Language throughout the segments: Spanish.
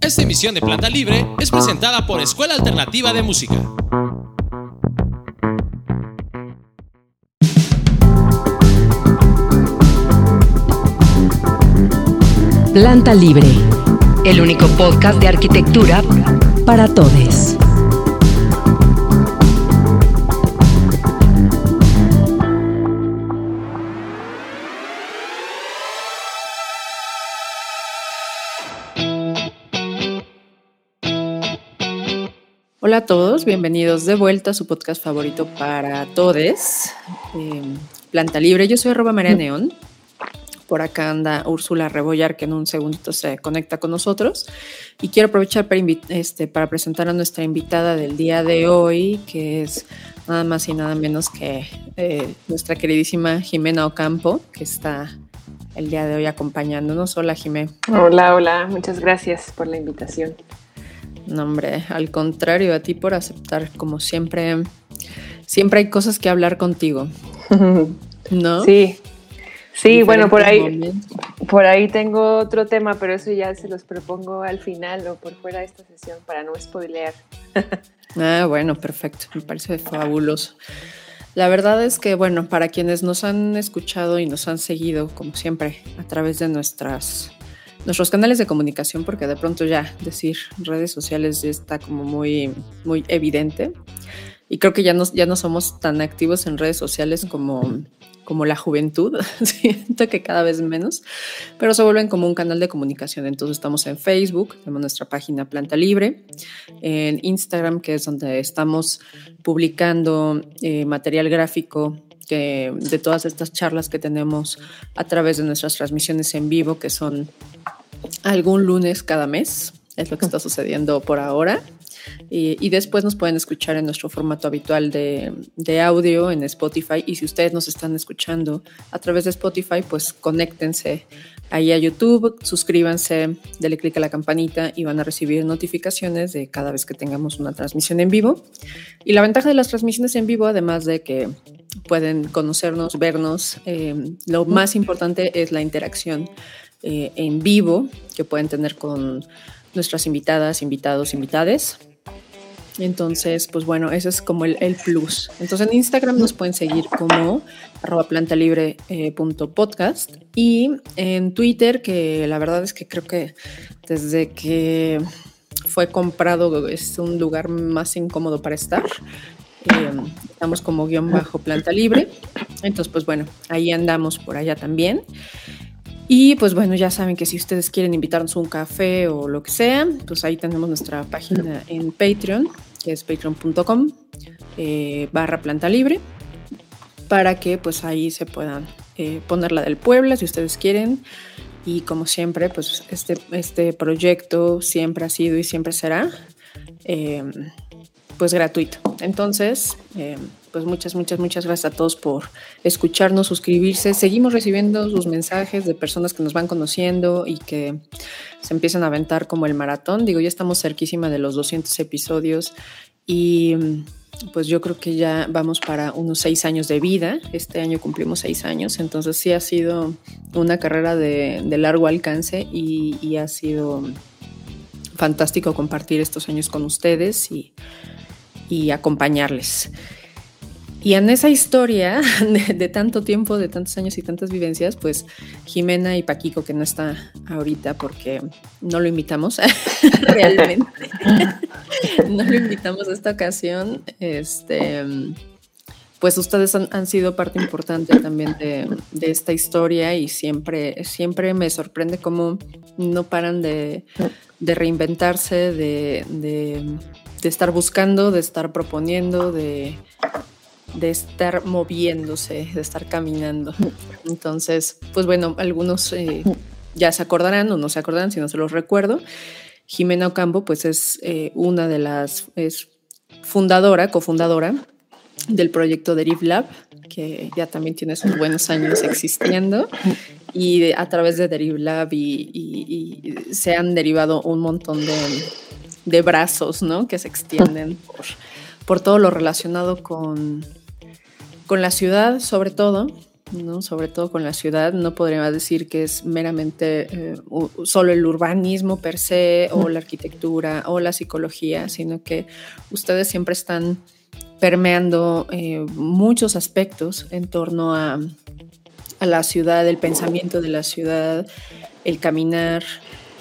Esta emisión de Planta Libre es presentada por Escuela Alternativa de Música. Planta Libre, el único podcast de arquitectura para todos. Todos, bienvenidos de vuelta a su podcast favorito para todos, eh, Planta Libre. Yo soy arroba María Neón. Por acá anda Úrsula Rebollar, que en un segundito se conecta con nosotros. Y quiero aprovechar para, este, presentar a nuestra invitada del día de hoy, que es nada más y nada menos que eh, nuestra queridísima Jimena Ocampo, que está el día de hoy acompañándonos. Hola, Jimé. Hola, hola, muchas gracias por la invitación. No, hombre, al contrario, a ti por aceptar, como siempre, siempre hay cosas que hablar contigo. ¿No? Sí, Sí, bueno, por ahí, por ahí tengo otro tema, pero eso ya se los propongo al final o por fuera de esta sesión para no spoilear. ah, bueno, perfecto, me parece fabuloso. La verdad es que, bueno, para quienes nos han escuchado y nos han seguido, como siempre, a través de nuestras, nuestros canales de comunicación, porque de pronto ya decir redes sociales ya está como muy, muy evidente. Y creo que ya no, ya no somos tan activos en redes sociales como como la juventud, siento que cada vez menos, pero se vuelven como un canal de comunicación. Entonces estamos en Facebook, tenemos nuestra página Planta Libre, en Instagram, que es donde estamos publicando eh, material gráfico de todas estas charlas que tenemos a través de nuestras transmisiones en vivo, que son algún lunes cada mes, es lo que está sucediendo por ahora. Y, después nos pueden escuchar en nuestro formato habitual de, de, audio en Spotify. Y si ustedes nos están escuchando a través de Spotify, pues conéctense ahí a YouTube, suscríbanse, denle clic a la campanita y van a recibir notificaciones de cada vez que tengamos una transmisión en vivo. Y la ventaja de las transmisiones en vivo, además de que pueden conocernos, vernos, eh, lo más importante es la interacción eh, en vivo que pueden tener con nuestras invitadas, invitados, invitades. Entonces, pues bueno, eso es como el, plus. Entonces en Instagram nos pueden seguir como arroba plantalibre.podcast y en Twitter, que la verdad es que creo que desde que fue comprado es un lugar más incómodo para estar. Eh, estamos como guion bajo planta libre. Entonces, pues bueno, ahí andamos por allá también. Y pues bueno, ya saben que si ustedes quieren invitarnos un café o lo que sea, pues ahí tenemos nuestra página en Patreon, que es patreon.com eh, barra planta libre, para que pues ahí se puedan eh, poner la del Puebla si ustedes quieren. Y como siempre, pues este, este proyecto siempre ha sido y siempre será eh, pues gratuito. Entonces, pues muchas, muchas, muchas gracias a todos por escucharnos, suscribirse. Seguimos recibiendo sus mensajes de personas que nos van conociendo y que se empiezan a aventar como el maratón. Digo, ya estamos cerquísima de los 200 episodios y pues yo creo que ya vamos para unos seis años de vida. Este año cumplimos seis años, entonces sí ha sido una carrera de, largo alcance y, ha sido fantástico compartir estos años con ustedes y acompañarles. Y en esa historia de, tanto tiempo, de tantos años y tantas vivencias, pues Jimena y Paquico, que no está ahorita porque no lo invitamos. Realmente, no lo invitamos a esta ocasión, este, pues ustedes han, sido parte importante también de, esta historia y siempre, siempre me sorprende cómo no paran de, reinventarse, de, de estar buscando, de estar proponiendo, de de estar moviéndose, de estar caminando. Entonces, pues bueno, algunos eh, ya se acordarán o no se acordarán, si no se los recuerdo. Jimena Ocampo, pues es eh, una de las, es fundadora, cofundadora del proyecto Deriv Lab, que ya también tiene sus buenos años existiendo. Y a través de Deriv Lab y, se han derivado un montón de, de brazos, ¿no? Que se extienden por, por todo lo relacionado con, con la ciudad sobre todo, ¿no? sobre todo con la ciudad. No podría decir que es meramente eh, solo el urbanismo per se o la arquitectura o la psicología, sino que ustedes siempre están permeando eh, muchos aspectos en torno a, a, la ciudad, el pensamiento de la ciudad, el caminar.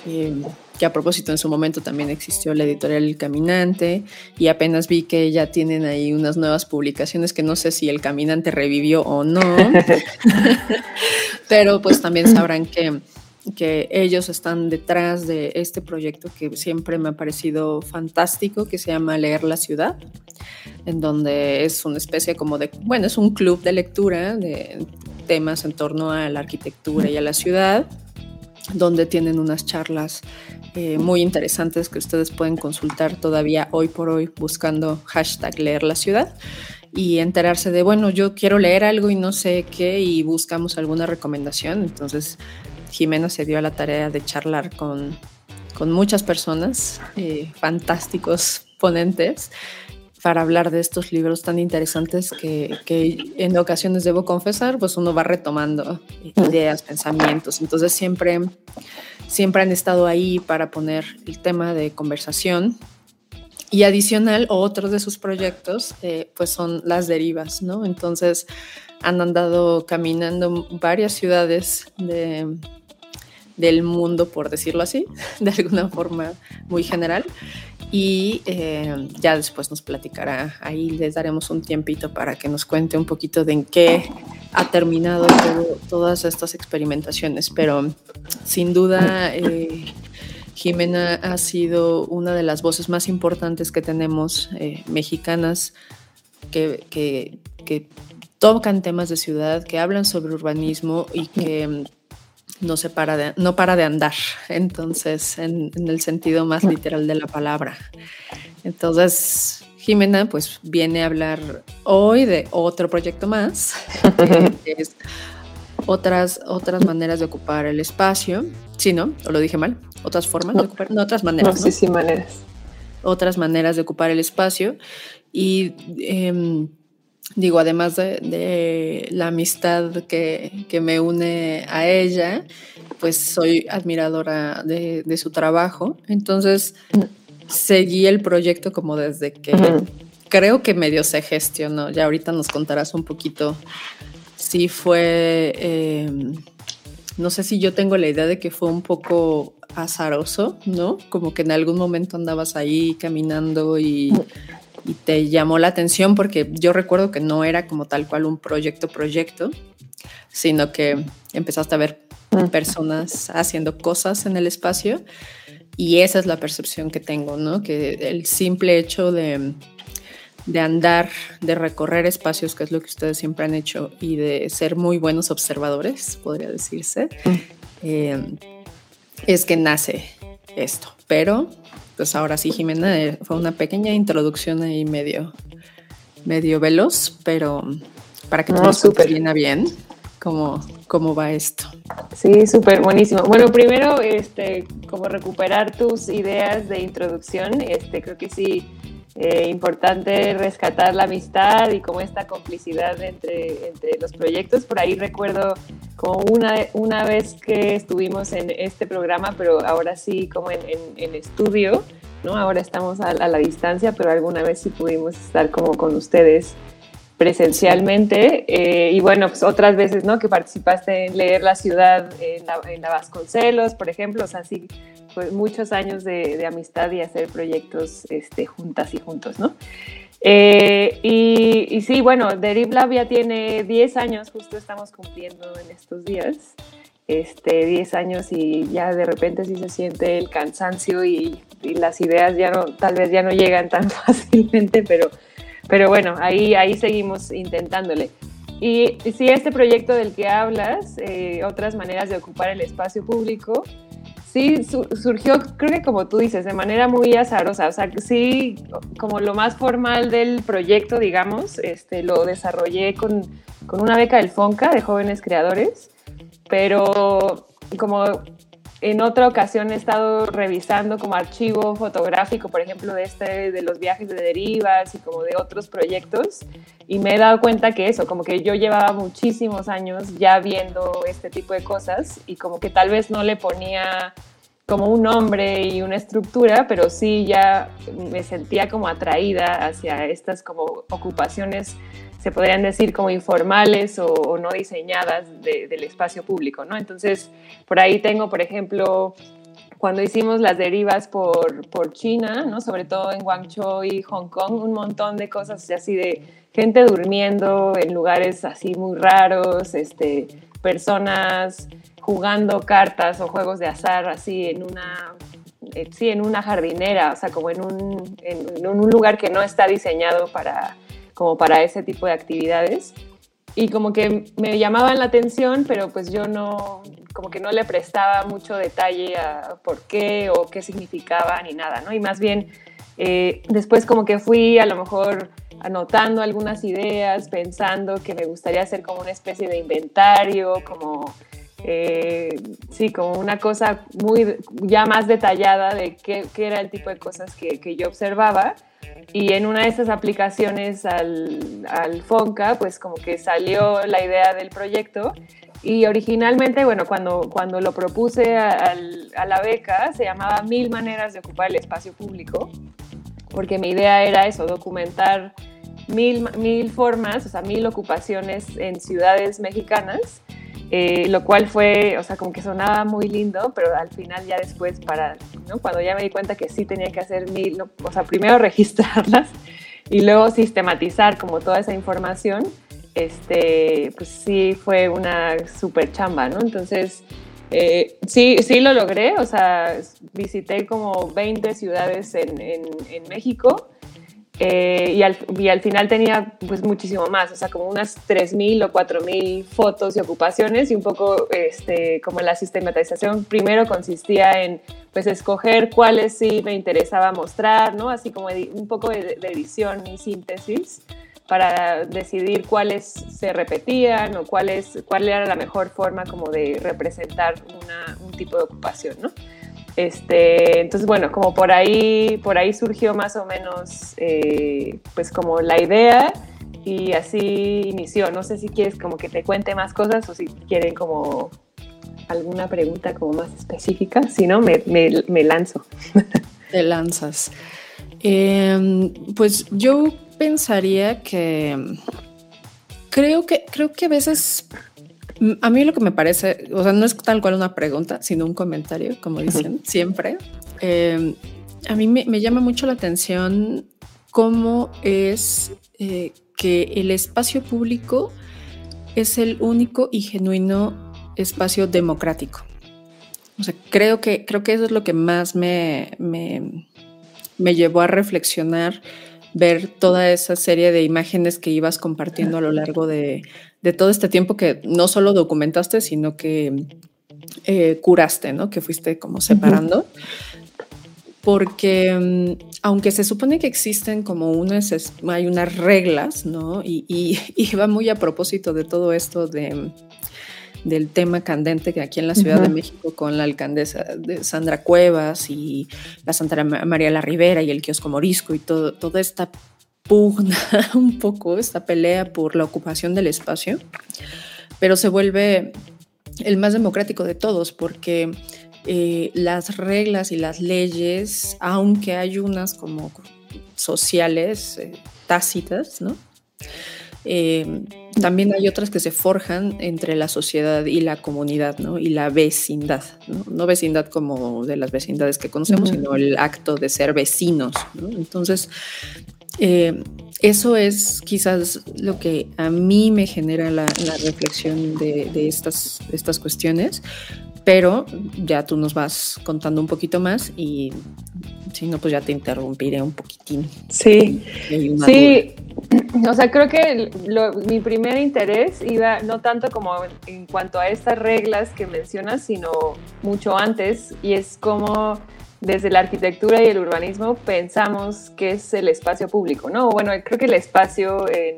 Eh, que a propósito en su momento también existió la editorial El Caminante y apenas vi que ya tienen ahí unas nuevas publicaciones que no sé si El Caminante revivió o no, pero pues también sabrán que, que ellos están detrás de este proyecto que siempre me ha parecido fantástico, que se llama Leer la Ciudad, en donde es una especie como de, bueno, es un club de lectura de temas en torno a la arquitectura y a la ciudad donde tienen unas charlas eh, muy interesantes que ustedes pueden consultar todavía hoy por hoy buscando hashtag leer la ciudad y enterarse de, bueno, yo quiero leer algo y no sé qué y buscamos alguna recomendación. Entonces Jimena se dio a la tarea de charlar con, con muchas personas, eh, fantásticos ponentes, para hablar de estos libros tan interesantes que, en ocasiones debo confesar, pues uno va retomando ideas, pensamientos. Entonces siempre, siempre han estado ahí para poner el tema de conversación. Y adicional, otros de sus proyectos, eh, pues son las derivas, ¿no? Entonces han andado caminando varias ciudades de, del mundo, por decirlo así, de alguna forma muy general y eh, ya después nos platicará, ahí les daremos un tiempito para que nos cuente un poquito de en qué ha terminado todas estas experimentaciones, pero sin duda eh, Jimena ha sido una de las voces más importantes que tenemos eh, mexicanas que, que, que tocan temas de ciudad, que hablan sobre urbanismo y que no se para de, no para de andar, entonces, en, el sentido más literal de la palabra. Entonces, Jimena, pues viene a hablar hoy de otro proyecto más, que es otras, otras maneras de ocupar el espacio. Sí, ¿no? ¿O lo dije mal? ¿Otras formas de ocupar? No, otras maneras. No, sí, sí, maneras. Otras maneras de ocupar el espacio. Y em, digo, además de, la amistad que, me une a ella, pues soy admiradora de, su trabajo. Entonces, seguí el proyecto como desde que creo que medio se gestionó. Ya ahorita nos contarás un poquito si fue, em, no sé si yo tengo la idea de que fue un poco azaroso, ¿no? Como que en algún momento andabas ahí caminando y y te llamó la atención porque yo recuerdo que no era como tal cual un proyecto proyecto, sino que empezaste a ver mm. personas haciendo cosas en el espacio y esa es la percepción que tengo, ¿no? Que el simple hecho de, de andar, de recorrer espacios, que es lo que ustedes siempre han hecho, y de ser muy buenos observadores, podría decirse, mm. eh, es que nace esto. Pero pues ahora sí, Jimena, eh, fue una pequeña introducción ahí medio, medio veloz, pero para que todo no, bien bien cómo, cómo va esto. Sí, súper buenísimo. Bueno, primero, este, como recuperar tus ideas de introducción, este, creo que sí, eh, importante rescatar la amistad y como esta complicidad entre, entre los proyectos. Por ahí recuerdo como una, una vez que estuvimos en este programa, pero ahora sí como en, en, estudio, ¿no? Ahora estamos a, la distancia, pero alguna vez sí pudimos estar como con ustedes presencialmente eh, y bueno, pues otras veces, ¿no? Que participaste en leer la ciudad en la, en la Vasconcelos, por ejemplo, o sea, sí, pues muchos años de, de amistad y hacer proyectos este, juntas y juntos, ¿no? Eh, y, sí, bueno, Derib Lab ya tiene 10 años, justo estamos cumpliendo en estos días, este, 10 años y ya de repente sí se siente el cansancio y, las ideas ya no, tal vez ya no llegan tan fácilmente, pero, pero bueno, ahí, ahí seguimos intentándole. Y, sí, este proyecto del que hablas, eh, otras maneras de ocupar el espacio público, Sí, surgió, creo que como tú dices, de manera muy azarosa. O sea, sí, como lo más formal del proyecto, digamos, este, lo desarrollé con, con una beca del FONCA de jóvenes creadores, pero como en otra ocasión he estado revisando como archivo fotográfico, por ejemplo, de este, de los viajes de derivas y como de otros proyectos, y me he dado cuenta que eso, como que yo llevaba muchísimos años ya viendo este tipo de cosas y como que tal vez no le ponía como un nombre y una estructura, pero sí ya me sentía como atraída hacia estas como ocupaciones, se podrían decir como informales o, no diseñadas del espacio público, ¿no? Entonces, por ahí tengo, por ejemplo, cuando hicimos las derivas por, por China, ¿no? Sobre todo en Guangzhou y Hong Kong, un montón de cosas así de gente durmiendo en lugares así muy raros, este, personas jugando cartas o juegos de azar así en una, en una jardinera, o sea, como en un, en, un lugar que no está diseñado para, como para ese tipo de actividades. Y como que me llamaban la atención, pero pues yo no, como que no le prestaba mucho detalle a por qué o qué significaba ni nada, ¿no? Y más bien, eh, después como que fui a lo mejor anotando algunas ideas, pensando que me gustaría hacer como una especie de inventario, como eh, sí, como una cosa muy ya más detallada de qué, qué era el tipo de cosas que, que, yo observaba. Y en una de esas aplicaciones al, al, Fonca, pues como que salió la idea del proyecto. Y originalmente, bueno, cuando, cuando lo propuse a, la beca, se llamaba Mil maneras de ocupar el espacio público, porque mi idea era eso, documentar mil, mil formas, o sea, mil ocupaciones en ciudades mexicanas eh, lo cual fue, o sea, como que sonaba muy lindo, pero al final ya después para, ¿no? Cuando ya me di cuenta que sí tenía que hacer mil, o sea, primero registrarlas y luego sistematizar como toda esa información, este, pues sí fue una súper chamba, ¿no? Entonces, eh, sí, sí lo logré, o sea, visité como 20 ciudades en, en, en México eh, y, al, y, al, final tenía pues muchísimo más, o sea, como unas 3.000 o 4.000 fotos y ocupaciones y un poco este, como la sistematización primero consistía en pues escoger cuáles sí me interesaba mostrar, ¿no? Así como un poco de, edición y síntesis para decidir cuáles se repetían o cuáles, cuál era la mejor forma como de representar una, un tipo de ocupación, ¿no? Este, entonces, bueno, como por ahí, por ahí surgió más o menos, eh, pues como la idea y así inició. No sé si quieres como que te cuente más cosas o si quieren como alguna pregunta como más específica. Si no, me, lanzo. Te lanzas. Em, pues yo pensaría que creo que creo que a veces a mí lo que me parece, o sea, no es tal cual una pregunta, sino un comentario, como dicen siempre. Em, a mí me, llama mucho la atención cómo es eh, que el espacio público es el único y genuino espacio democrático. O sea, creo que, creo que eso es lo que más me, me, me llevó a reflexionar ver toda esa serie de imágenes que ibas compartiendo a lo largo de, todo este tiempo que no solo documentaste, sino que eh, curaste, ¿no? Que fuiste como separando. Porque mm, aunque se supone que existen como unas, hay unas reglas, ¿no? Y, y va muy a propósito de todo esto de del tema candente que aquí en la Ciudad de México con la alcaldesa de Sandra Cuevas y la Santa María la Rivera y el kiosco Morisco y todo, toda esta pugna, un poco, esta pelea por la ocupación del espacio, pero se vuelve el más democrático de todos porque eh, las reglas y las leyes, aunque hay unas como sociales eh, tácitas, ¿no? Eh, también hay otras que se forjan entre la sociedad y la comunidad, ¿no? Y la vecindad, ¿no? vecindad como de las vecindades que conocemos, sino el acto de ser vecinos, Entonces, eh, eso es quizás lo que a mí me genera la, reflexión de, de, estas, estas cuestiones, pero ya tú nos vas contando un poquito más y si no, pues ya te interrumpiré un poquitín. Sí, sí, o sea, creo que mi primer interés iba no tanto como en cuanto a estas reglas que mencionas, sino mucho antes, y es como desde la arquitectura y el urbanismo pensamos que es el espacio público, ¿no? Bueno, creo que el espacio en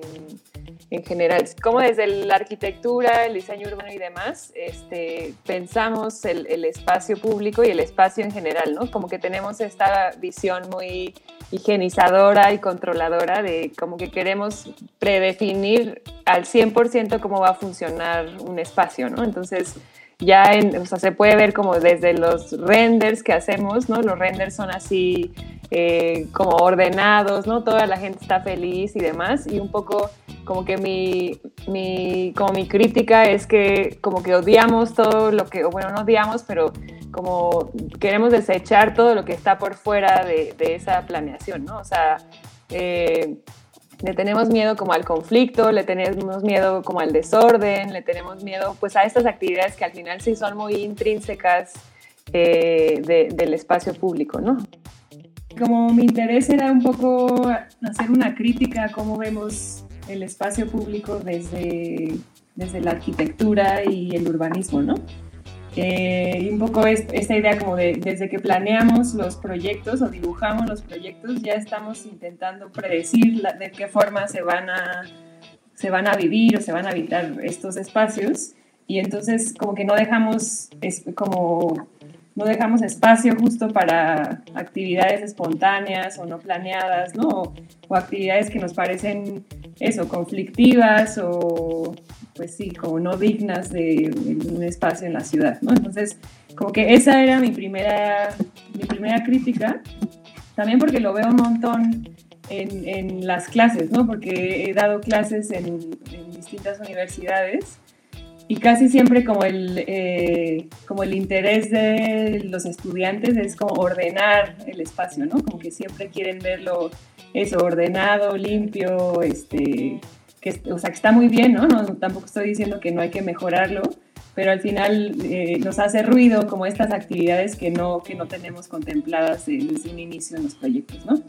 en general. Como desde la arquitectura, el diseño urbano y demás, este, pensamos el, espacio público y el espacio en general, ¿no? Como que tenemos esta visión muy higienizadora y controladora de como que queremos predefinir al 100% cómo va a funcionar un espacio, ¿no? Entonces, ya o sea, se puede ver como desde los renders que hacemos, ¿no? Los renders son así eh, como ordenados, ¿no? Toda la gente está feliz y demás, y un poco como que mi, mi, como mi crítica es que como que odiamos todo lo que, bueno, no odiamos, pero como queremos desechar todo lo que está por fuera de, de esa planeación, ¿no? O sea, eh, le tenemos miedo como al conflicto, le tenemos miedo como al desorden, le tenemos miedo pues a estas actividades que al final sí son muy intrínsecas eh, del espacio público, ¿no? Como mi interés era un poco hacer una crítica a cómo vemos el espacio público desde, desde la arquitectura y el urbanismo, ¿no? Eh, y un poco esta idea como de desde que planeamos los proyectos o dibujamos los proyectos, ya estamos intentando predecir de qué forma se van, a, se van a vivir o se van a habitar estos espacios. Y entonces como que no dejamos, es, como, no dejamos espacio justo para actividades espontáneas o no planeadas, ¿no? O, actividades que nos parecen eso, conflictivas o pues sí, como no dignas de, un espacio en la ciudad, ¿no? Entonces, como que esa era mi primera, mi primera crítica, también porque lo veo un montón en, en las clases, ¿no? Porque he dado clases en distintas universidades y casi siempre como el, eh, como el interés de los estudiantes es como ordenar el espacio, ¿no? Como que siempre quieren verlo eso, ordenado, limpio, este, que, o sea, que está muy bien, ¿no? ¿no? Tampoco estoy diciendo que no hay que mejorarlo, pero al final eh, nos hace ruido como estas actividades que no, que no tenemos contempladas desde un inicio en los proyectos, ¿no?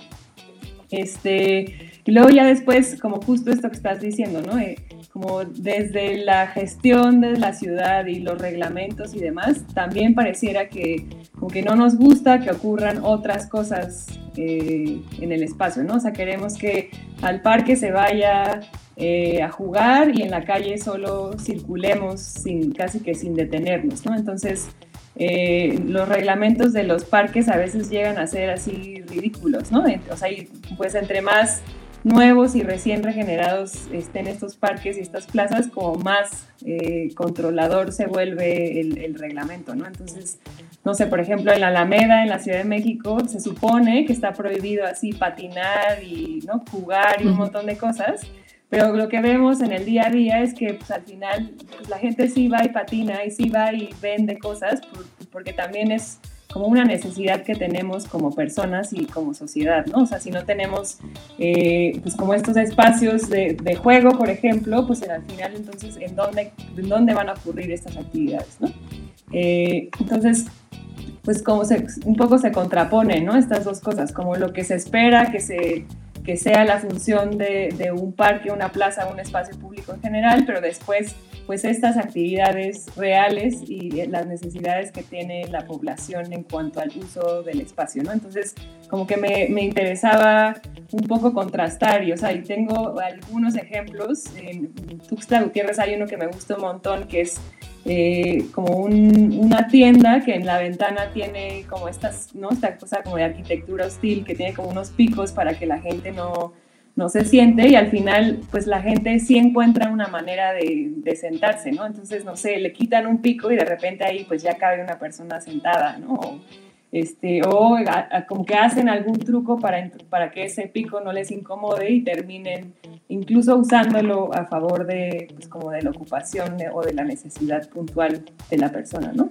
Este, y luego ya después, como justo esto que estás diciendo, ¿no? Eh, como desde la gestión de la ciudad y los reglamentos y demás, también pareciera que como que no nos gusta que ocurran otras cosas eh, en el espacio, ¿no? O sea, queremos que al parque se vaya eh, a jugar y en la calle solo circulemos sin, casi que sin detenernos, ¿no? Entonces, eh, los reglamentos de los parques a veces llegan a ser así ridículos, ¿no? O sea, pues entre más nuevos y recién regenerados estén estos parques y estas plazas, como más eh, controlador se vuelve el, el, reglamento, ¿no? Entonces, no sé, por ejemplo, en la Alameda, en la Ciudad de México, se supone que está prohibido así patinar y ¿no? jugar y un montón de cosas, pero lo que vemos en el día a día es que pues, al final pues, la gente sí va y patina y sí va y vende cosas porque también es como una necesidad que tenemos como personas y como sociedad, ¿no? O sea, si no tenemos eh, pues como estos espacios de, de, juego, por ejemplo, pues al final entonces en dónde, en dónde van a ocurrir estas actividades, ¿no? Eh, entonces, pues como se, un poco se contrapone, ¿no? Estas dos cosas, como lo que se espera que se que sea la función de, de, un parque, una plaza, un espacio público en general, pero después, pues estas actividades reales y las necesidades que tiene la población en cuanto al uso del espacio, ¿no? Entonces, como que me, me interesaba un poco contrastar, y, o sea, y tengo algunos ejemplos, en Tuxtla Gutiérrez hay uno que me gusta un montón, que es eh, como un, una tienda que en la ventana tiene como estas, ¿no? Esta cosa como de arquitectura hostil, que tiene como unos picos para que la gente no, no se siente y al final pues la gente sí encuentra una manera de, de, sentarse, ¿no? Entonces, no sé, le quitan un pico y de repente ahí pues ya cabe una persona sentada, ¿no? este, o como que hacen algún truco para, para que ese pico no les incomode y terminen incluso usándolo a favor de, pues, como de la ocupación o de la necesidad puntual de la persona, ¿no?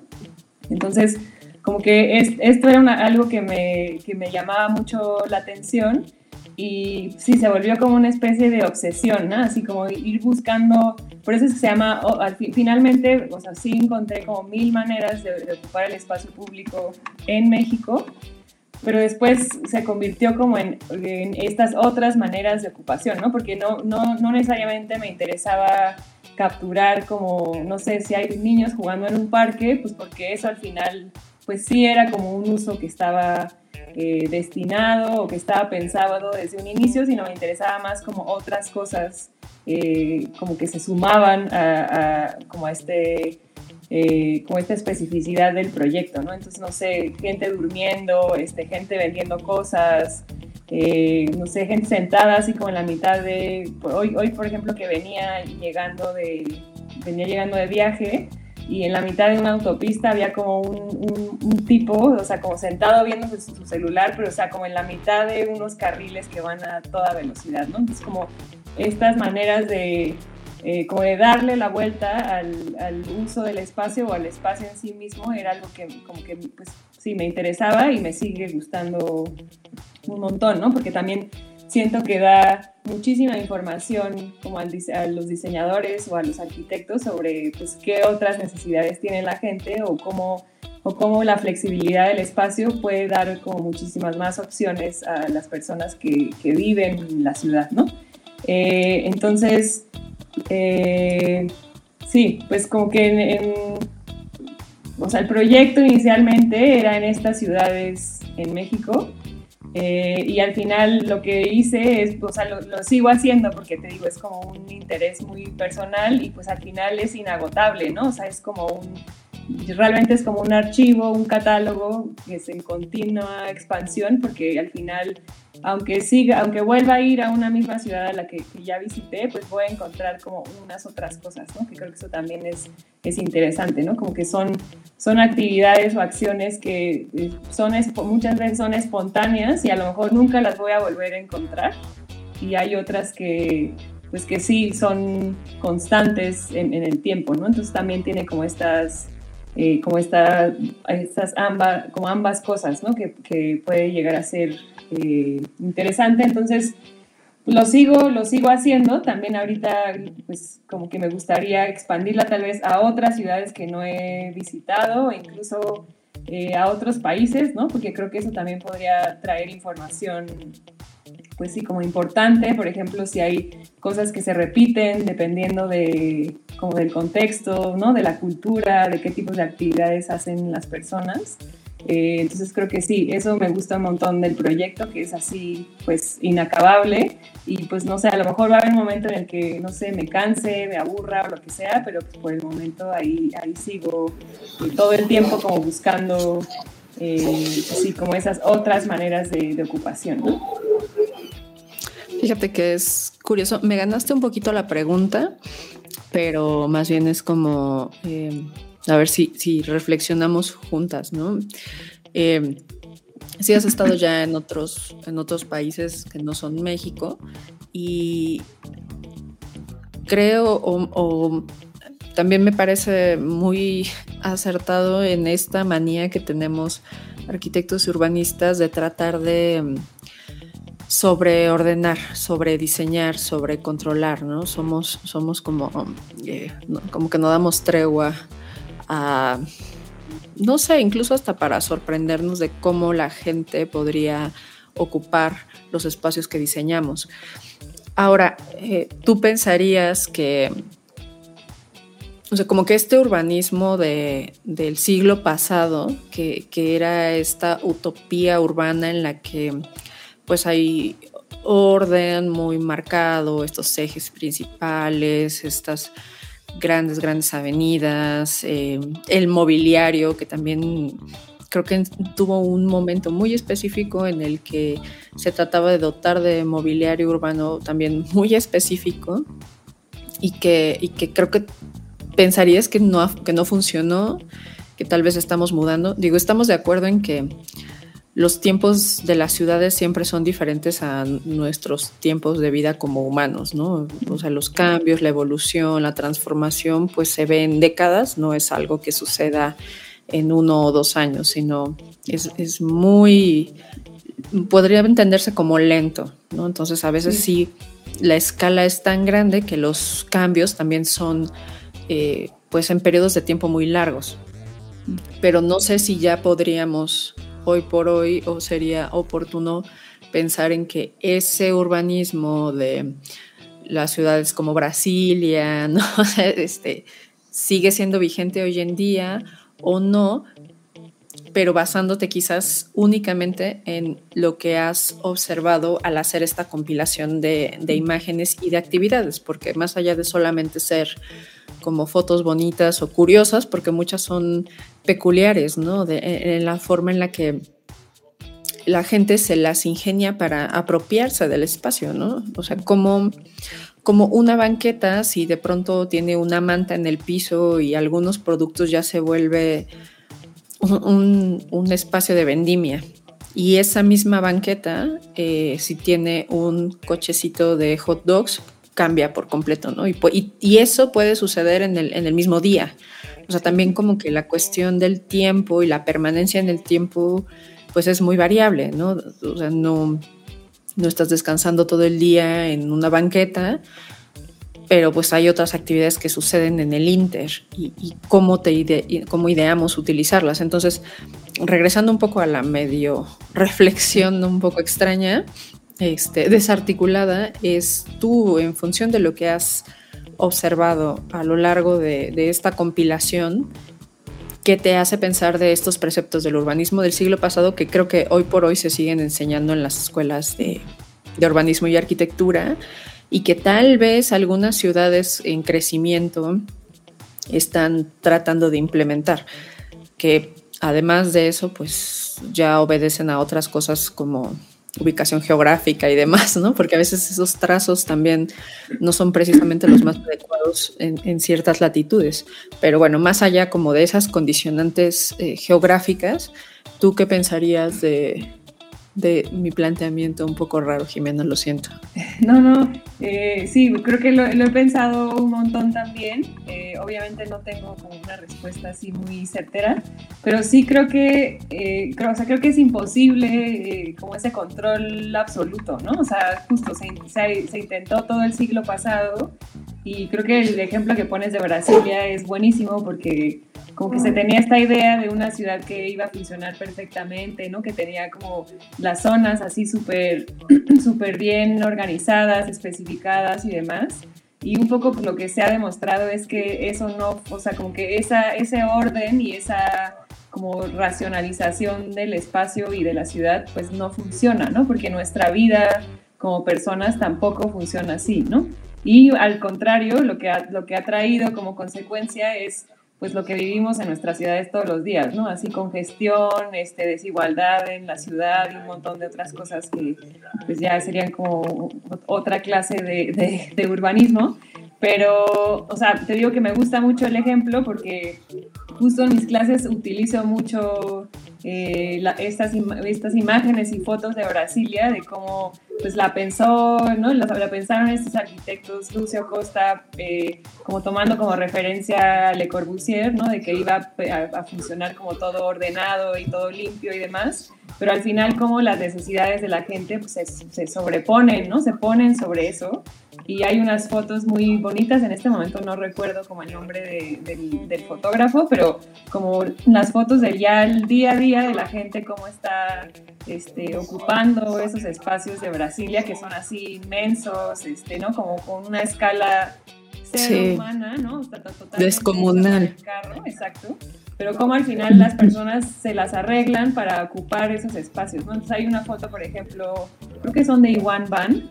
Entonces, como que es, esto era algo que me, que me llamaba mucho la atención y sí, se volvió como una especie de obsesión, ¿no? Así como ir buscando, por eso se llama, finalmente, o sea, sí encontré como mil maneras de, de, ocupar el espacio público en México, pero después se convirtió como en, en, estas otras maneras de ocupación, ¿no? Porque no, no, no necesariamente me interesaba capturar como, no sé, si hay niños jugando en un parque, pues porque eso al final, pues sí era como un uso que estaba eh, destinado o que estaba pensado desde un inicio, sino me interesaba más como otras cosas eh, como que se sumaban a, como este eh, como esta especificidad del proyecto, ¿no? Entonces, no sé, gente durmiendo, este, gente vendiendo cosas, eh, no sé, gente sentada así como en la mitad de, hoy, hoy por ejemplo que venía llegando de, venía llegando de viaje y en la mitad de una autopista había como un, un, tipo, o sea, como sentado viendo su, su, celular, pero o sea, como en la mitad de unos carriles que van a toda velocidad, ¿no? Entonces como estas maneras de, eh, como de darle la vuelta al, al, uso del espacio o al espacio en sí mismo era algo que como que pues sí me interesaba y me sigue gustando un montón, ¿no? Porque también siento que da muchísima información como al, a los diseñadores o a los arquitectos sobre pues, qué otras necesidades tiene la gente o cómo, o cómo la flexibilidad del espacio puede dar como muchísimas más opciones a las personas que, que viven en la ciudad, ¿no? Eh, entonces, eh, sí, pues como que en, o sea, el proyecto inicialmente era en estas ciudades en México eh, y al final lo que hice es, o sea, lo, lo, sigo haciendo porque te digo, es como un interés muy personal y pues al final es inagotable, ¿no? O sea, es como un, realmente es como un archivo, un catálogo que es en continua expansión porque al final aunque siga, aunque vuelva a ir a una misma ciudad a la que, ya visité, pues voy a encontrar como unas otras cosas, ¿no? Que creo que eso también es, es interesante, ¿no? Como que son, son actividades o acciones que eh, son, muchas veces son espontáneas y a lo mejor nunca las voy a volver a encontrar. Y hay otras que, pues que sí son constantes en, en el tiempo, ¿no? Entonces también tiene como estas eh, como esta, estas ambas, como ambas cosas, ¿no? Que, que puede llegar a ser eh, interesante. Entonces, lo sigo, lo sigo haciendo. También ahorita, pues como que me gustaría expandirla tal vez a otras ciudades que no he visitado, incluso eh, a otros países, ¿no? Porque creo que eso también podría traer información pues sí, como importante, por ejemplo, si hay cosas que se repiten dependiendo de, como del contexto, ¿no? De la cultura, de qué tipos de actividades hacen las personas. Eh, entonces creo que sí, eso me gusta un montón del proyecto, que es así, pues, inacabable. Y pues, no sé, a lo mejor va a haber un momento en el que, no sé, me canse, me aburra o lo que sea, pero pues, por el momento ahí, ahí sigo todo el tiempo como buscando, eh, así como esas otras maneras de, de ocupación, ¿no? Fíjate que es curioso, me ganaste un poquito la pregunta, pero más bien es como, eh, a ver si, si, reflexionamos juntas, ¿no? Eh, si has estado ya en otros, en otros países que no son México y creo o, o también me parece muy acertado en esta manía que tenemos arquitectos y urbanistas de tratar de sobre ordenar, sobre diseñar, sobre controlar, ¿no? Somos, somos como, eh, como que no damos tregua a, no sé, incluso hasta para sorprendernos de cómo la gente podría ocupar los espacios que diseñamos. Ahora, eh, tú pensarías que, o sea, como que este urbanismo de, del siglo pasado, que, que era esta utopía urbana en la que pues hay orden muy marcado, estos ejes principales, estas grandes, grandes avenidas, eh, el mobiliario que también creo que tuvo un momento muy específico en el que se trataba de dotar de mobiliario urbano también muy específico y que, y que creo que pensarías que no, que no funcionó, que tal vez estamos mudando. Digo, estamos de acuerdo en que los tiempos de las ciudades siempre son diferentes a nuestros tiempos de vida como humanos, ¿no? O sea, los cambios, la evolución, la transformación, pues se ve en décadas, no es algo que suceda en uno o dos años, sino es, es muy, podría entenderse como lento, ¿no? Entonces a veces sí, la escala es tan grande que los cambios también son, eh, pues en periodos de tiempo muy largos, pero no sé si ya podríamos hoy por hoy o sería oportuno pensar en que ese urbanismo de las ciudades como Brasilia, ¿no? este, sigue siendo vigente hoy en día o no, pero basándote quizás únicamente en lo que has observado al hacer esta compilación de, imágenes y de actividades, porque más allá de solamente ser como fotos bonitas o curiosas, porque muchas son peculiares, ¿no? en la forma en la que la gente se las ingenia para apropiarse del espacio, ¿no? O sea, como, como una banqueta, si de pronto tiene una manta en el piso y algunos productos ya se vuelve un, espacio de vendimia. Y esa misma banqueta, eh, si tiene un cochecito de hot dogs, cambia por completo, ¿no? Y, y, eso puede suceder en el, en el, mismo día. O sea, también como que la cuestión del tiempo y la permanencia en el tiempo, pues es muy variable, ¿no? O sea, no, no estás descansando todo el día en una banqueta, pero pues hay otras actividades que suceden en el Inter y, cómo, te cómo ideamos utilizarlas. Entonces, regresando un poco a la medio reflexión un poco extraña, este, desarticulada, es tú en función de lo que has observado a lo largo de, esta compilación, ¿qué te hace pensar de estos preceptos del urbanismo del siglo pasado que creo que hoy por hoy se siguen enseñando en las escuelas de urbanismo y arquitectura y que tal vez algunas ciudades en crecimiento están tratando de implementar, que además de eso, pues ya obedecen a otras cosas como ubicación geográfica y demás, ¿no? Porque a veces esos trazos también no son precisamente los más adecuados en, ciertas latitudes. Pero bueno, más allá como de esas condicionantes eh, geográficas, ¿tú qué pensarías de, de mi planteamiento un poco raro, Jimena, lo siento. No, no, eh, sí, creo que lo, he pensado un montón también. Eh, obviamente no tengo como una respuesta así muy certera, pero sí creo que, eh, creo, o sea, creo que es imposible como ese control absoluto, ¿no? O sea, justo se, se intentó todo el siglo pasado y creo que el ejemplo que pones de Brasilia es buenísimo porque como que se tenía esta idea de una ciudad que iba a funcionar perfectamente, ¿no? Que tenía como las zonas así súper súper bien organizadas, especificadas y demás. Y un poco lo que se ha demostrado es que eso no, o sea, como que esa, ese orden y esa como racionalización del espacio y de la ciudad, pues no funciona, ¿no? Porque nuestra vida como personas tampoco funciona así, ¿no? Y al contrario, lo que ha, lo que ha traído como consecuencia es pues lo que vivimos en nuestras ciudades todos los días, ¿no? Así congestión, este, desigualdad en la ciudad y un montón de otras cosas que pues ya serían como otra clase de, de, urbanismo. Pero, o sea, te digo que me gusta mucho el ejemplo porque justo en mis clases utilizo mucho eh, estas, estas imágenes y fotos de Brasilia, de cómo pues la pensó, ¿no? La, la pensaron estos arquitectos, Lucio Costa, eh, como tomando como referencia a Le Corbusier, ¿no? De que iba a, funcionar como todo ordenado y todo limpio y demás, pero al final como las necesidades de la gente pues, se, se sobreponen, ¿no? Se ponen sobre eso y hay unas fotos muy bonitas, en este momento no recuerdo como el nombre del, del, fotógrafo, pero como las fotos del ya el día a día de la gente, cómo está este, ocupando esos espacios de Brasilia que son así inmensos, este, ¿no? Como con una escala cero humana, ¿no? Descomunal. Carro, exacto. Pero como al final las personas se las arreglan para ocupar esos espacios, ¿no? Entonces hay una foto, por ejemplo, creo que son de Iwan Van,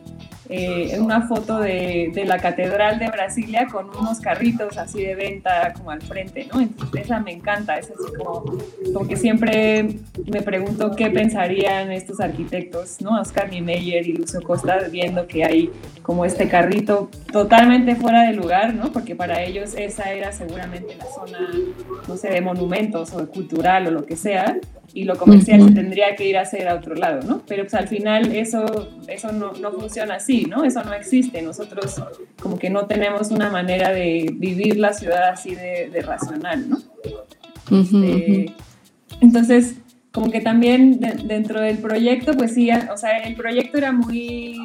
eh, una foto de, de, la Catedral de Brasilia con unos carritos así de venta como al frente, ¿no? Entonces esa me encanta, es así como, como que siempre me pregunto qué pensarían estos arquitectos, ¿no? Oscar Niemeyer y Lucio Costa viendo que hay como este carrito totalmente fuera de lugar, ¿no? Porque para ellos esa era seguramente la zona, no sé, de monumentos o de cultural o lo que sea, y lo comercial se tendría que ir a hacer a otro lado, ¿no? Pero pues al final eso, eso no, no, funciona así, ¿no? Eso no existe. Nosotros como que no tenemos una manera de vivir la ciudad así de, de racional, ¿no? Este, entonces, como que también dentro del proyecto, pues sí, o sea, el proyecto era muy,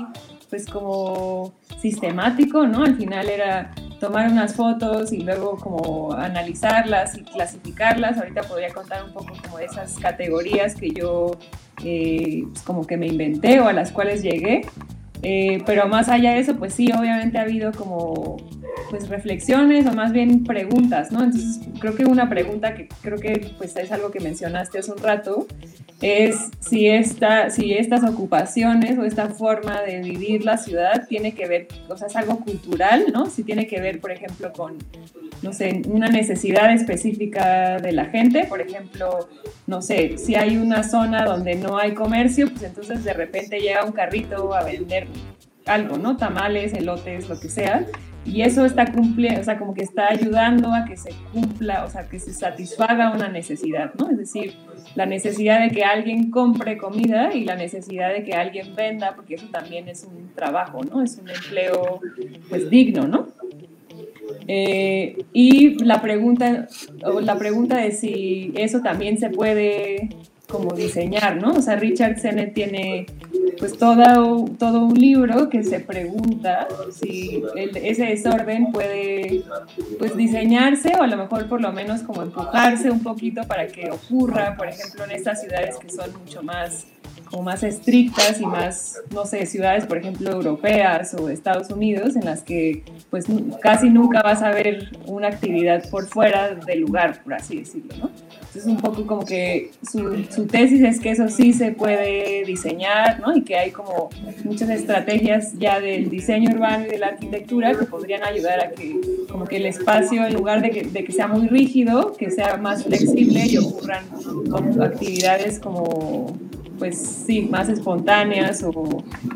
pues como sistemático, ¿no? Al final era tomar unas fotos y luego como analizarlas y clasificarlas. Ahorita podría contar un poco como de esas categorías que yo eh, pues como que me inventé o a las cuales llegué. Eh, pero más allá de eso, pues sí, obviamente ha habido como pues reflexiones o más bien preguntas, ¿no? Entonces creo que una pregunta que creo que pues es algo que mencionaste hace un rato es si, esta, si estas ocupaciones o esta forma de vivir la ciudad tiene que ver, o sea, es algo cultural, ¿no? Si tiene que ver, por ejemplo, con, no sé, una necesidad específica de la gente, por ejemplo, no sé, si hay una zona donde no hay comercio, pues entonces de repente llega un carrito a vender algo, ¿no? Tamales, elotes, lo que sea. Y eso está cumpliendo, o sea, como que está ayudando a que se cumpla, o sea, que se satisfaga una necesidad, ¿no? Es decir, la necesidad de que alguien compre comida y la necesidad de que alguien venda, porque eso también es un trabajo, ¿no? Es un empleo, pues, digno, ¿no? Eh, y la pregunta, la pregunta de si eso también se puede como diseñar, ¿no? O sea, Richard Sennett tiene pues todo, todo un libro que se pregunta si ese desorden puede pues diseñarse o a lo mejor por lo menos como empujarse un poquito para que ocurra, por ejemplo, en estas ciudades que son mucho más como más estrictas y más, no sé, ciudades, por ejemplo, europeas o Estados Unidos, en las que pues casi nunca vas a ver una actividad por fuera del lugar, por así decirlo, ¿no? es un poco como que su, tesis es que eso sí se puede diseñar, ¿no? Y que hay como muchas estrategias ya del diseño urbano y de la arquitectura que podrían ayudar a que como que el espacio, en lugar de que, de que sea muy rígido, que sea más flexible y ocurran actividades como pues sí, más espontáneas o,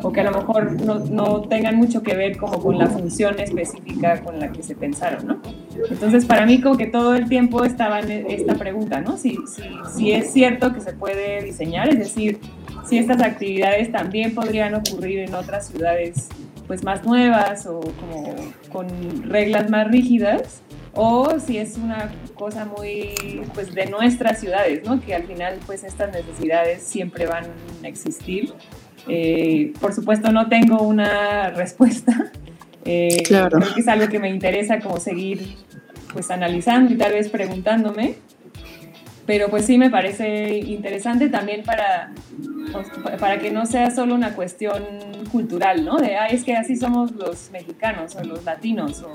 o que a lo mejor no, no, tengan mucho que ver como con la función específica con la que se pensaron, ¿no? Entonces, para mí como que todo el tiempo estaba en esta pregunta, ¿no? Si, si, si es cierto que se puede diseñar, es decir, si estas actividades también podrían ocurrir en otras ciudades pues más nuevas o como con reglas más rígidas o si es una cosa muy pues de nuestras ciudades, ¿no? Que al final pues estas necesidades siempre van a existir. Eh, por supuesto no tengo una respuesta. Eh, claro. Creo que es algo que me interesa como seguir pues analizando y tal vez preguntándome. Pero pues sí me parece interesante también para, pues, para que no sea solo una cuestión cultural, ¿no? De, ah, es que así somos los mexicanos o los latinos o,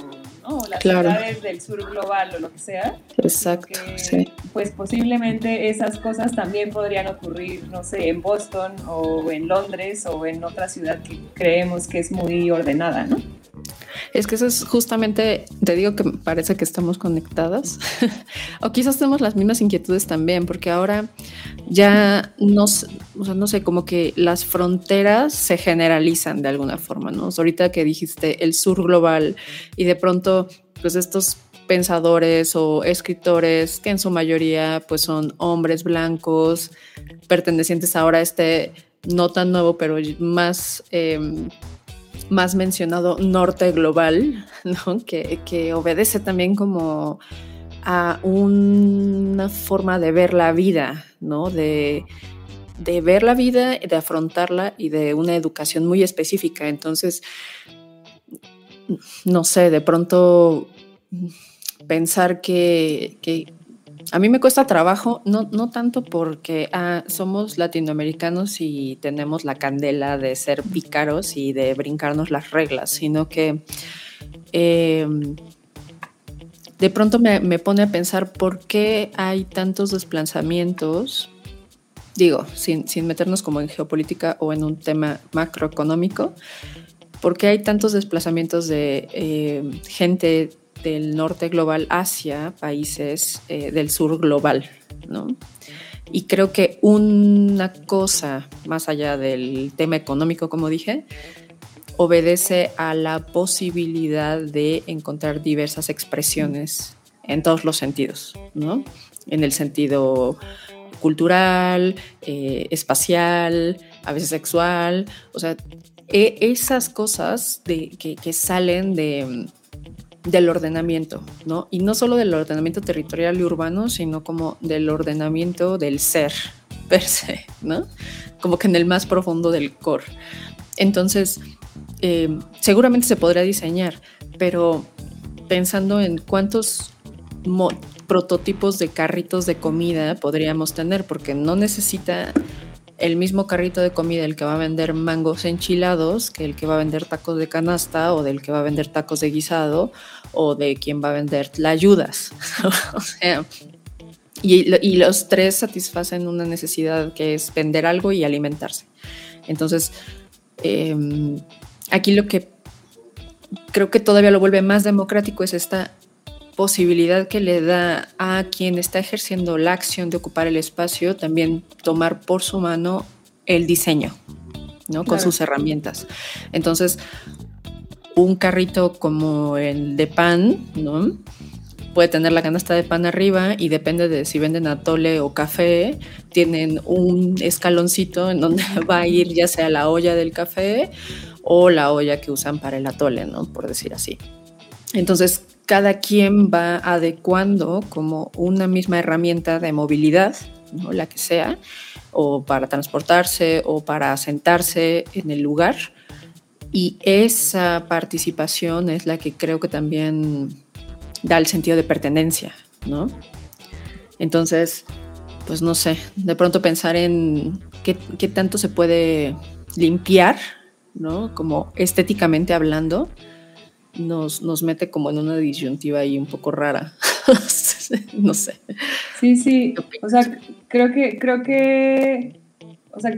las ciudades del sur global o lo que sea. Exacto, sí. Pues posiblemente esas cosas también podrían ocurrir, no sé, en Boston o en Londres o en otra ciudad que creemos que es muy ordenada, ¿no? Es que eso es justamente, te digo que parece que estamos conectadas, o quizás tenemos las mismas inquietudes también, porque ahora ya no, o sea, no sé, como que las fronteras se generalizan de alguna forma, ¿no? ahorita que dijiste el sur global y de pronto, pues estos pensadores o escritores que en su mayoría pues son hombres blancos pertenecientes ahora a este no tan nuevo pero más em, más mencionado norte global, que, que obedece también como a una forma de ver la vida, ¿no? De, de ver la vida, de afrontarla y de una educación muy específica. Entonces, no sé, de pronto pensar que, a mí me cuesta trabajo, no, no tanto porque ah, somos latinoamericanos y tenemos la candela de ser pícaros y de brincarnos las reglas, sino que em, de pronto me, me, pone a pensar por qué hay tantos desplazamientos, digo, sin, sin meternos como en geopolítica o en un tema macroeconómico, por qué hay tantos desplazamientos de eh, gente del norte global hacia países eh, del sur global, ¿no? Y creo que una cosa, más allá del tema económico, como dije, obedece a la posibilidad de encontrar diversas expresiones en todos los sentidos, ¿no? En el sentido cultural, eh, espacial, a veces sexual, o sea, e, esas cosas de, que salen de, del ordenamiento, ¿no? Y no solo del ordenamiento territorial y urbano, sino como del ordenamiento del ser per se, ¿no? Como que en el más profundo del core. Entonces, eh, seguramente se podría diseñar, pero pensando en cuántos prototipos de carritos de comida podríamos tener, porque no necesita el mismo carrito de comida el que va a vender mangos enchilados que el que va a vender tacos de canasta o del que va a vender tacos de guisado o de quien va a vender la ayudas. o sea, y, los tres satisfacen una necesidad que es vender algo y alimentarse. Entonces, em, aquí lo que creo que todavía lo vuelve más democrático es esta posibilidad que le da a quien está ejerciendo la acción de ocupar el espacio también tomar por su mano el diseño, ¿no? Con sus herramientas. Entonces, un carrito como el de pan, ¿no? Puede tener la canasta de pan arriba y depende de si venden atole o café, tienen un escaloncito en donde va a ir ya sea la olla del café o la olla que usan para el atole, ¿no? Por decir así. Entonces, cada quien va adecuando como una misma herramienta de movilidad, ¿no? la que sea, o para transportarse o para sentarse en el lugar. Y esa participación es la que creo que también da el sentido de pertenencia, ¿no? Entonces, pues no sé, de pronto pensar en qué, qué tanto se puede limpiar, ¿no? Como estéticamente hablando, nos, nos mete como en una disyuntiva ahí un poco rara. no sé. Sí, sí. O sea, creo que, creo que, o sea,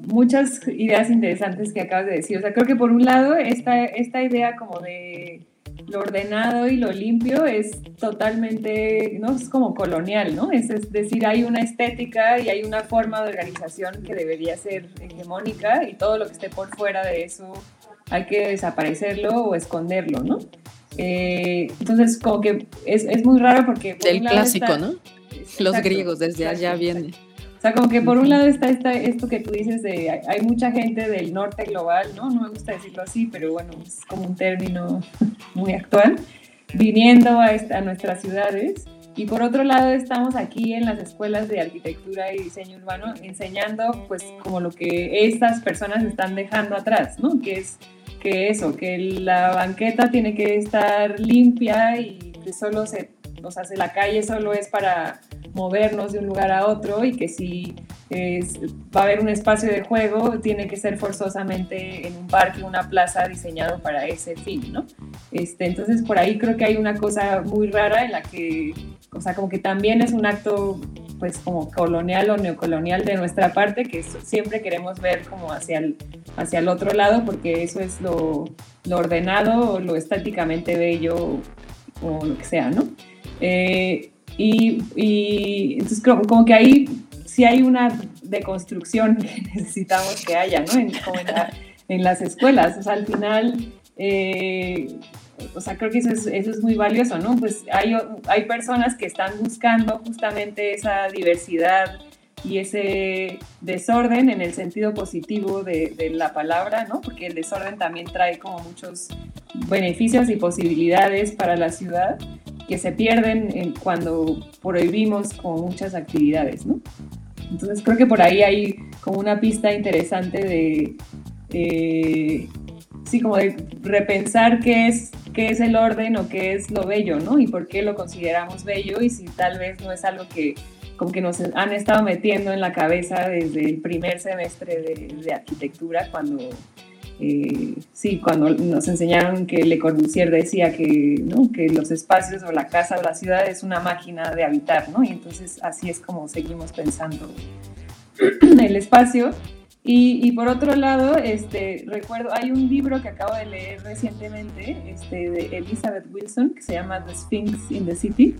muchas ideas interesantes que acabas de decir. O sea, creo que por un lado, esta, esta idea como de lo ordenado y lo limpio es totalmente, ¿no? Es como colonial, ¿no? Es, es, decir, hay una estética y hay una forma de organización que debería ser hegemónica y todo lo que esté por fuera de eso hay que desaparecerlo o esconderlo, ¿no? Eh, entonces, como que es, es, muy raro porque... Del clásico, ¿no? Los griegos, desde allá viene. O sea, como que por un lado está, esto que tú dices de hay mucha gente del norte global, ¿no? No me gusta decirlo así, pero bueno, es como un término muy actual, viniendo a, a nuestras ciudades. Y por otro lado estamos aquí en las escuelas de arquitectura y diseño urbano enseñando pues como lo que estas personas están dejando atrás, ¿no? Que es que eso, que la banqueta tiene que estar limpia y que solo se, o sea, la calle solo es para movernos de un lugar a otro y que si va a haber un espacio de juego, tiene que ser forzosamente en un parque, una plaza diseñado para ese fin, ¿no? Este, entonces por ahí creo que hay una cosa muy rara en la que, o sea, como que también es un acto pues como colonial o neocolonial de nuestra parte, que siempre queremos ver como hacia el, hacia el otro lado, porque eso es lo, lo ordenado o lo estáticamente bello o lo que sea, ¿no? Eh, y, y, entonces creo como que ahí sí hay una deconstrucción que necesitamos que haya, ¿no? En, en, las escuelas, o sea, al final... Eh, o sea, creo que eso es, eso es muy valioso, ¿no? Pues hay, hay personas que están buscando justamente esa diversidad y ese desorden en el sentido positivo de, de, la palabra, ¿no? Porque el desorden también trae como muchos beneficios y posibilidades para la ciudad que se pierden cuando prohibimos como muchas actividades, ¿no? Entonces creo que por ahí hay como una pista interesante de, de sí, como de repensar qué es, qué es el orden o qué es lo bello, ¿no? Y por qué lo consideramos bello y si tal vez no es algo que como que nos han estado metiendo en la cabeza desde el primer semestre de, arquitectura cuando eh, sí, cuando nos enseñaron que Le Corbusier decía que, ¿no? que los espacios o la casa o la ciudad es una máquina de habitar, ¿no? Y entonces así es como seguimos pensando el espacio. Y, por otro lado, este, recuerdo, hay un libro que acabo de leer recientemente este, de Elizabeth Wilson que se llama The Sphinx in the City,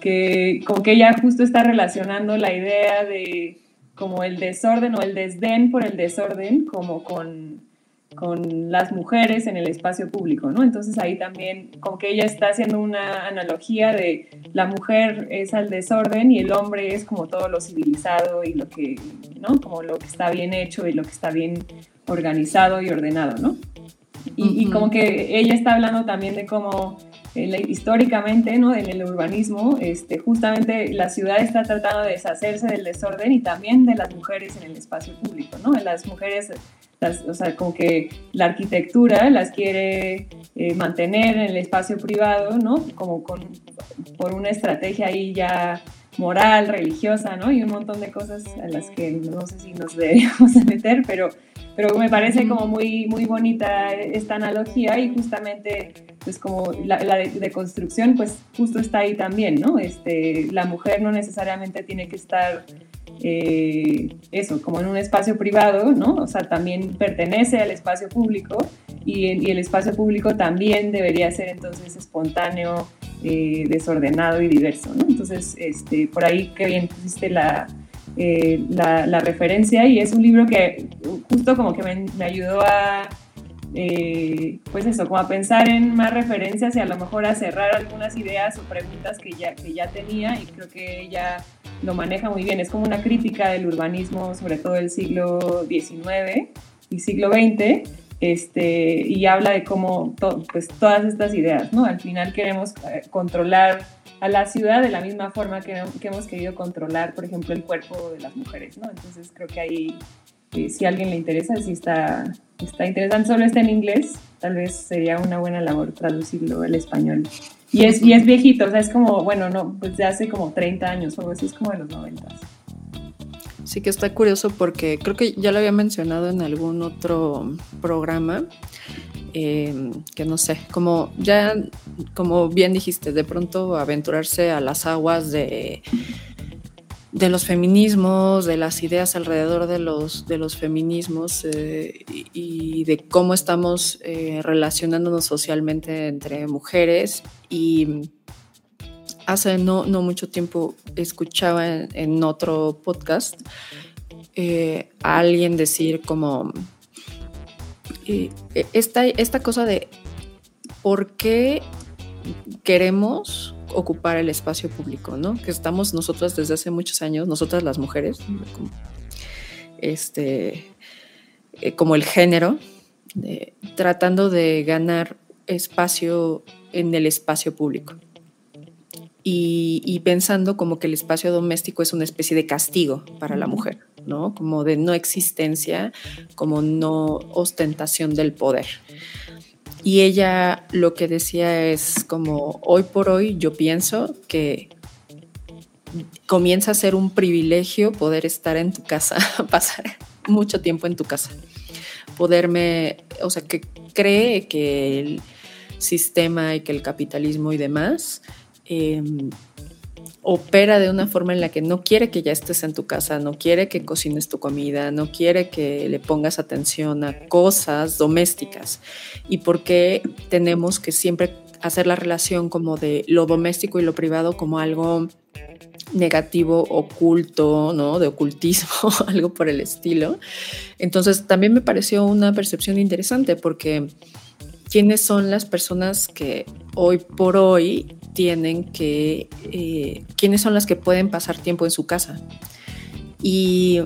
que como que ella justo está relacionando la idea de como el desorden o el desdén por el desorden como con con las mujeres en el espacio público, ¿no? Entonces ahí también como que ella está haciendo una analogía de la mujer es al desorden y el hombre es como todo lo civilizado y lo que, ¿no? Como lo que está bien hecho y lo que está bien organizado y ordenado, ¿no? Y, como que ella está hablando también de cómo eh, históricamente, ¿no? En el urbanismo, este, justamente la ciudad está tratando de deshacerse del desorden y también de las mujeres en el espacio público, ¿no? Las mujeres o sea, como que la arquitectura las quiere eh, mantener en el espacio privado, ¿no? Como con, por una estrategia ahí ya moral, religiosa, ¿no? Y un montón de cosas a las que no sé si nos deberíamos meter, pero, pero me parece como muy, muy bonita esta analogía y justamente pues como la, la deconstrucción pues justo está ahí también, ¿no? Este, la mujer no necesariamente tiene que estar eh, eso, como en un espacio privado, ¿no? O sea, también pertenece al espacio público y, el espacio público también debería ser entonces espontáneo, eh, desordenado y diverso, ¿no? Entonces, este, por ahí que bien pusiste la, eh, la, referencia y es un libro que justo como que me ayudó a eh, pues eso, como a pensar en más referencias y a lo mejor a cerrar algunas ideas o preguntas que ya, que ya tenía y creo que ella lo maneja muy bien. Es como una crítica del urbanismo, sobre todo del siglo XIX y siglo XX, este, y habla de cómo pues todas estas ideas, ¿no? Al final queremos eh, controlar a la ciudad de la misma forma que, que hemos querido controlar, por ejemplo, el cuerpo de las mujeres, ¿no? Entonces creo que ahí si a alguien le interesa, si está, está interesante, solo está en inglés, tal vez sería una buena labor traducirlo al español. Y es, y es viejito, o sea, es como, bueno, no, pues de hace como 30 años o algo así, es como de los 90. Sí que está curioso porque creo que ya lo había mencionado en algún otro programa, eh, que no sé, como ya, como bien dijiste, de pronto aventurarse a las aguas de de los feminismos, de las ideas alrededor de los, de los feminismos eh, y, de cómo estamos eh, relacionándonos socialmente entre mujeres. Y hace no, no mucho tiempo escuchaba en, otro podcast eh, a alguien decir como esta, esta cosa de por qué queremos ocupar el espacio público, ¿no? Que estamos nosotras desde hace muchos años, nosotras las mujeres, como, este, eh, como el género, tratando de ganar espacio en el espacio público. Y, pensando como que el espacio doméstico es una especie de castigo para la mujer, ¿no? Como de no existencia, como no ostentación del poder. Y ella lo que decía es como, hoy por hoy yo pienso que comienza a ser un privilegio poder estar en tu casa, pasar mucho tiempo en tu casa, poderme, o sea, que cree que el sistema y que el capitalismo y demás em, opera de una forma en la que no quiere que ya estés en tu casa, no quiere que cocines tu comida, no quiere que le pongas atención a cosas domésticas. ¿Y por qué tenemos que siempre hacer la relación como de lo doméstico y lo privado como algo negativo, oculto, ¿no? De ocultismo, algo por el estilo. Entonces también me pareció una percepción interesante porque quiénes son las personas que hoy por hoy tienen que, eh, quiénes son las que pueden pasar tiempo en su casa. Y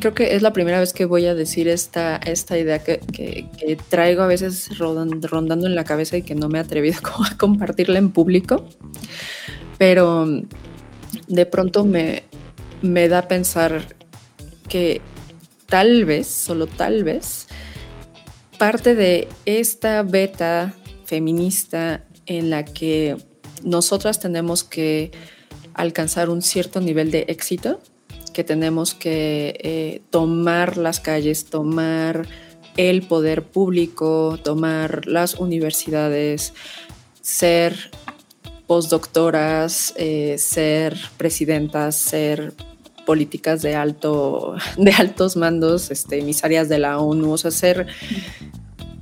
creo que es la primera vez que voy a decir esta, esta idea que, traigo a veces rondando en la cabeza y que no me he atrevido a compartirla en público, pero de pronto me, me da a pensar que tal vez, solo tal vez, parte de esta beta feminista en la que nosotras tenemos que alcanzar un cierto nivel de éxito, que tenemos que eh, tomar las calles, tomar el poder público, tomar las universidades, ser postdoctoras, eh, ser presidentas, ser políticas de alto, de altos mandos, este, emisarias de la ONU, o sea, ser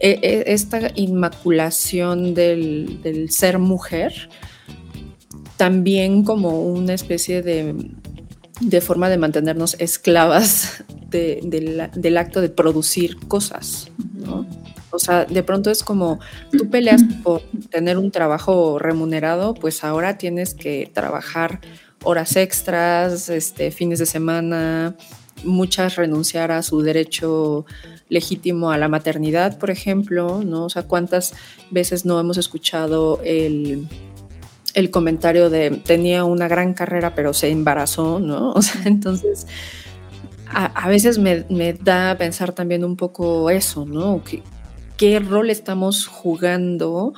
e, e, esta inmaculación del, ser mujer también como una especie de, forma de mantenernos esclavas del acto de producir cosas, O sea, de pronto es como tú peleas por tener un trabajo remunerado, pues ahora tienes que trabajar horas extras, este, fines de semana, muchas renunciar a su derecho legítimo a la maternidad, por ejemplo, ¿no? O sea, cuántas veces no hemos escuchado el, comentario de tenía una gran carrera pero se embarazó, ¿no? O sea, entonces a, veces me, da a pensar también un poco eso, ¿no? ¿Qué, ¿Qué rol estamos jugando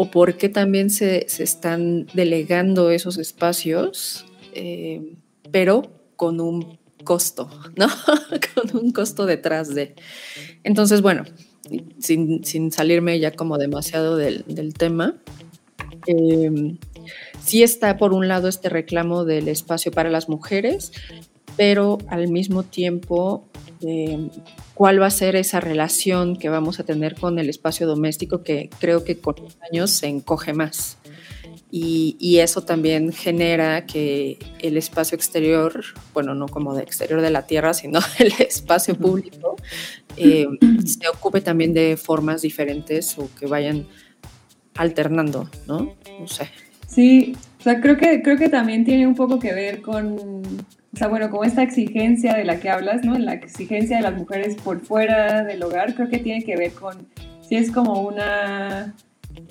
o por qué también se, están delegando esos espacios, eh, pero con un costo, ¿no? con un costo detrás de. Entonces, bueno, sin, salirme ya como demasiado del, tema, eh, sí está por un lado este reclamo del espacio para las mujeres, pero al mismo tiempo, ¿cuál va a ser esa relación que vamos a tener con el espacio doméstico que creo que con los años se encoge más? Y, eso también genera que el espacio exterior, bueno, no como de exterior de la tierra, sino el espacio público, eh, se ocupe también de formas diferentes o que vayan alternando, ¿no? No sé. Sí, o sea, creo que, creo que también tiene un poco que ver con, o sea, bueno, como esta exigencia de la que hablas, ¿no? La exigencia de las mujeres por fuera del hogar, creo que tiene que ver con, si es como una,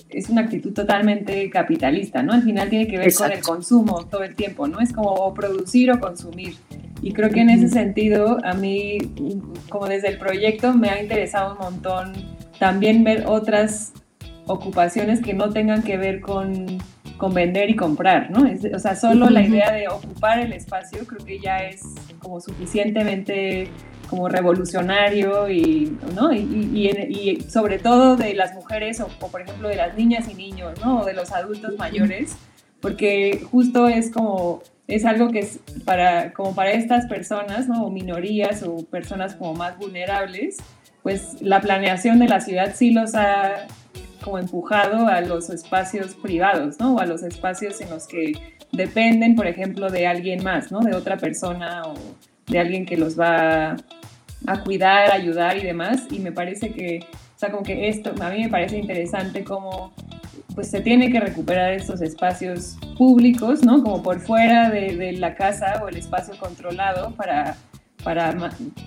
es una actitud totalmente capitalista, ¿no? Al final tiene que ver con el consumo todo el tiempo, ¿no? Es como producir o consumir. Y creo que en ese sentido, a mí, como desde el proyecto, me ha interesado un montón también ver otras ocupaciones que no tengan que ver con con vender y comprar, ¿no? o sea, solo la idea de ocupar el espacio creo que ya es como suficientemente como revolucionario y, ¿no? y, sobre todo de las mujeres o, por ejemplo de las niñas y niños, ¿no? O de los adultos mayores, porque justo es como es algo que es para como para estas personas, ¿no? O minorías o personas como más vulnerables, pues la planeación de la ciudad sí los ha como empujado a los espacios privados, ¿no? O a los espacios en los que dependen, por ejemplo, de alguien más, ¿no? De otra persona o de alguien que los va a cuidar, ayudar y demás. Y me parece que, o sea, como que esto, a mí me parece interesante cómo pues se tiene que recuperar estos espacios públicos, ¿no? Como por fuera de, de la casa o el espacio controlado para para,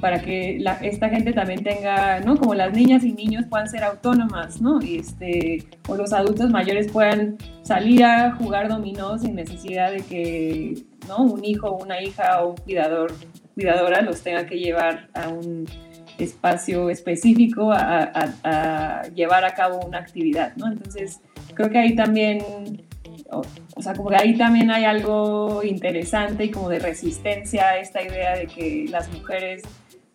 para que esta gente también tenga, ¿no? Como las niñas y niños puedan ser autónomas, ¿no? Este, o los adultos mayores puedan salir a jugar dominó sin necesidad de que, ¿no? Un hijo, una hija o un cuidador, cuidadora los tenga que llevar a un espacio específico a, a llevar a cabo una actividad, ¿no? Entonces, creo que ahí también o, sea, como que ahí también hay algo interesante y como de resistencia a esta idea de que las mujeres,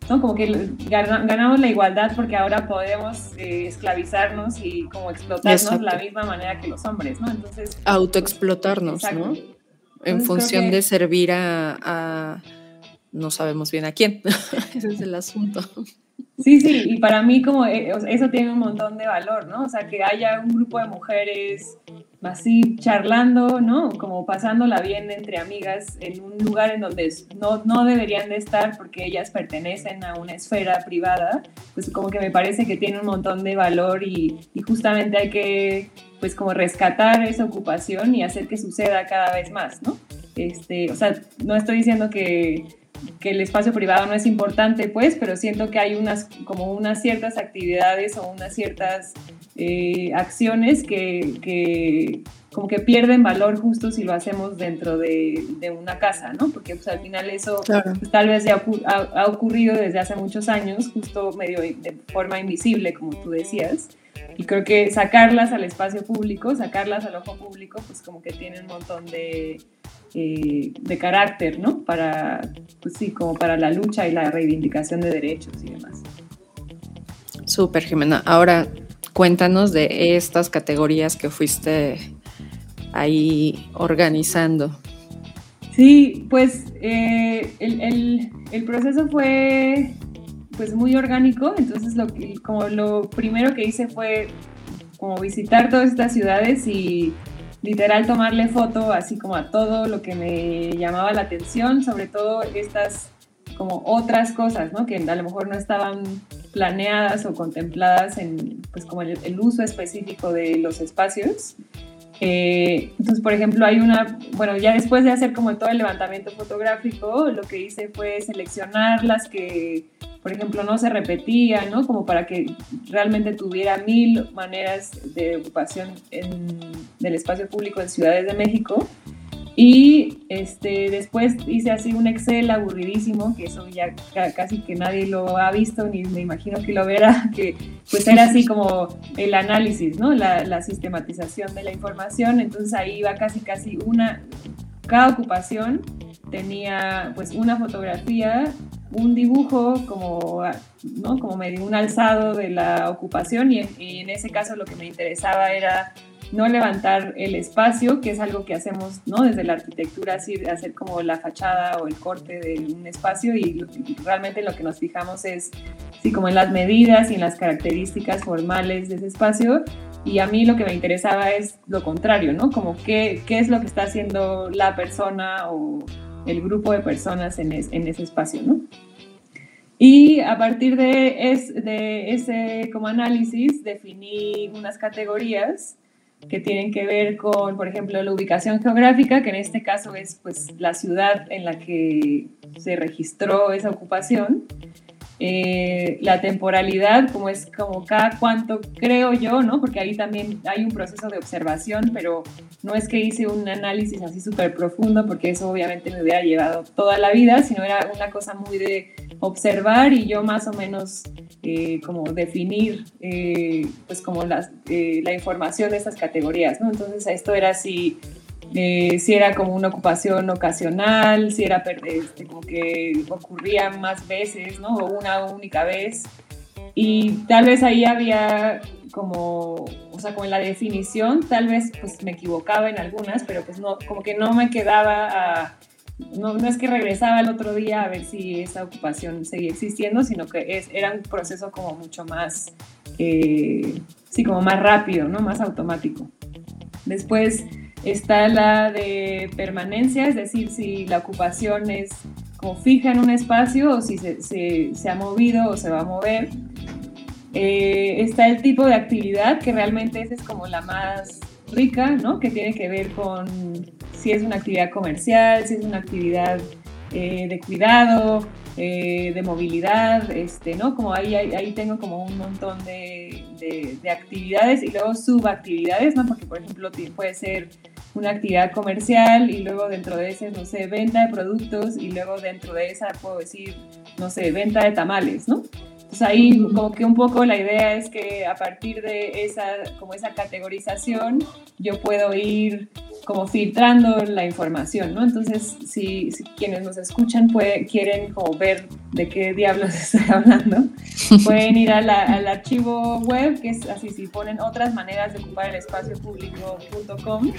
¿no? Como que ganamos la igualdad porque ahora podemos eh, esclavizarnos y como explotarnos de la misma manera que los hombres, ¿no? Entonces... Autoexplotarnos, ¿no? En función de servir a, no sabemos bien a quién. Ese es el asunto. Sí, sí, y para mí como eh, eso tiene un montón de valor, ¿no? O sea, que haya un grupo de mujeres así charlando, ¿no? Como pasándola bien entre amigas en un lugar en donde no, no deberían de estar porque ellas pertenecen a una esfera privada, pues como que me parece que tiene un montón de valor y, y justamente hay que, pues como rescatar esa ocupación y hacer que suceda cada vez más, ¿no? Este, o sea, no estoy diciendo que que el espacio privado no es importante, pues, pero siento que hay unas, como unas ciertas actividades o unas ciertas eh, acciones que, como que pierden valor justo si lo hacemos dentro de, una casa, ¿no? Porque pues, al final eso pues, tal vez ya ha, ocurrido desde hace muchos años, justo medio de forma invisible, como tú decías. Y creo que sacarlas al espacio público, sacarlas al ojo público, pues como que tiene un montón de, eh, de carácter, ¿no? Para, pues sí, como para la lucha y la reivindicación de derechos y demás. Súper, Jimena. Ahora cuéntanos de estas categorías que fuiste ahí organizando. Sí, pues eh, el, proceso fue pues muy orgánico, entonces lo como lo primero que hice fue como visitar todas estas ciudades y literal tomarle foto así como a todo lo que me llamaba la atención, sobre todo estas como otras cosas, ¿no? Que a lo mejor no estaban planeadas o contempladas en, pues como el, uso específico de los espacios. Eh, entonces, por ejemplo, hay una, bueno, ya después de hacer como todo el levantamiento fotográfico, lo que hice fue seleccionar las que por ejemplo, no se repetía, ¿no? Como para que realmente tuviera mil maneras de ocupación en, del espacio público en ciudades de México. Y este, después hice así un Excel aburridísimo, que eso ya casi que nadie lo ha visto, ni me imagino que lo verá, que pues era así como el análisis, ¿no? La, la sistematización de la información. Entonces ahí iba casi, casi una, cada ocupación tenía pues una fotografía, un dibujo como, ¿no? como medio un alzado de la ocupación y en, ese caso lo que me interesaba era no levantar el espacio, que es algo que hacemos ¿no? desde la arquitectura, así de hacer como la fachada o el corte de un espacio y, realmente lo que nos fijamos es sí, como en las medidas y en las características formales de ese espacio y a mí lo que me interesaba es lo contrario, ¿no? Como qué, qué es lo que está haciendo la persona o el grupo de personas en, en ese espacio, ¿no? Y a partir de, es, de ese como análisis definí unas categorías que tienen que ver con, por ejemplo, la ubicación geográfica, que en este caso es pues la ciudad en la que se registró esa ocupación, eh, la temporalidad, como es como cada cuánto, creo yo, ¿no? Porque ahí también hay un proceso de observación, pero no es que hice un análisis así súper profundo, porque eso obviamente me hubiera llevado toda la vida, sino era una cosa muy de observar y yo más o menos eh, como definir, eh, pues como las, la información de estas categorías, ¿no? Entonces esto era así eh, si era como una ocupación ocasional, si era este, como que ocurría más veces, ¿no? O una única vez. Y tal vez ahí había como, o sea, como en la definición, tal vez pues me equivocaba en algunas, pero pues no, como que no me quedaba a, no, no, es que regresaba el otro día a ver si esa ocupación seguía existiendo, sino que es, era un proceso como mucho más, eh, sí, como más rápido, ¿no? Más automático. Después Está la de permanencia, es decir, si la ocupación es como fija en un espacio o si se, ha movido o se va a mover. Eh, está el tipo de actividad, que realmente esa es como la más rica, ¿no? Que tiene que ver con si es una actividad comercial, si es una actividad eh, de cuidado, eh, de movilidad, este, ¿no? Como ahí, ahí, tengo como un montón de, de, de, actividades y luego subactividades, ¿no? Porque, por ejemplo, puede ser una actividad comercial y luego dentro de ese, no sé, venta de productos y luego dentro de esa puedo decir, no sé, venta de tamales, ¿no? Entonces ahí como que un poco la idea es que a partir de esa, como esa categorización, yo puedo ir como filtrando la información, ¿no? Entonces, si, quienes nos escuchan puede, quieren como ver de qué diablos estoy hablando, pueden ir al archivo web, que es así, si ponen otras maneras de ocupar el espacio público.com,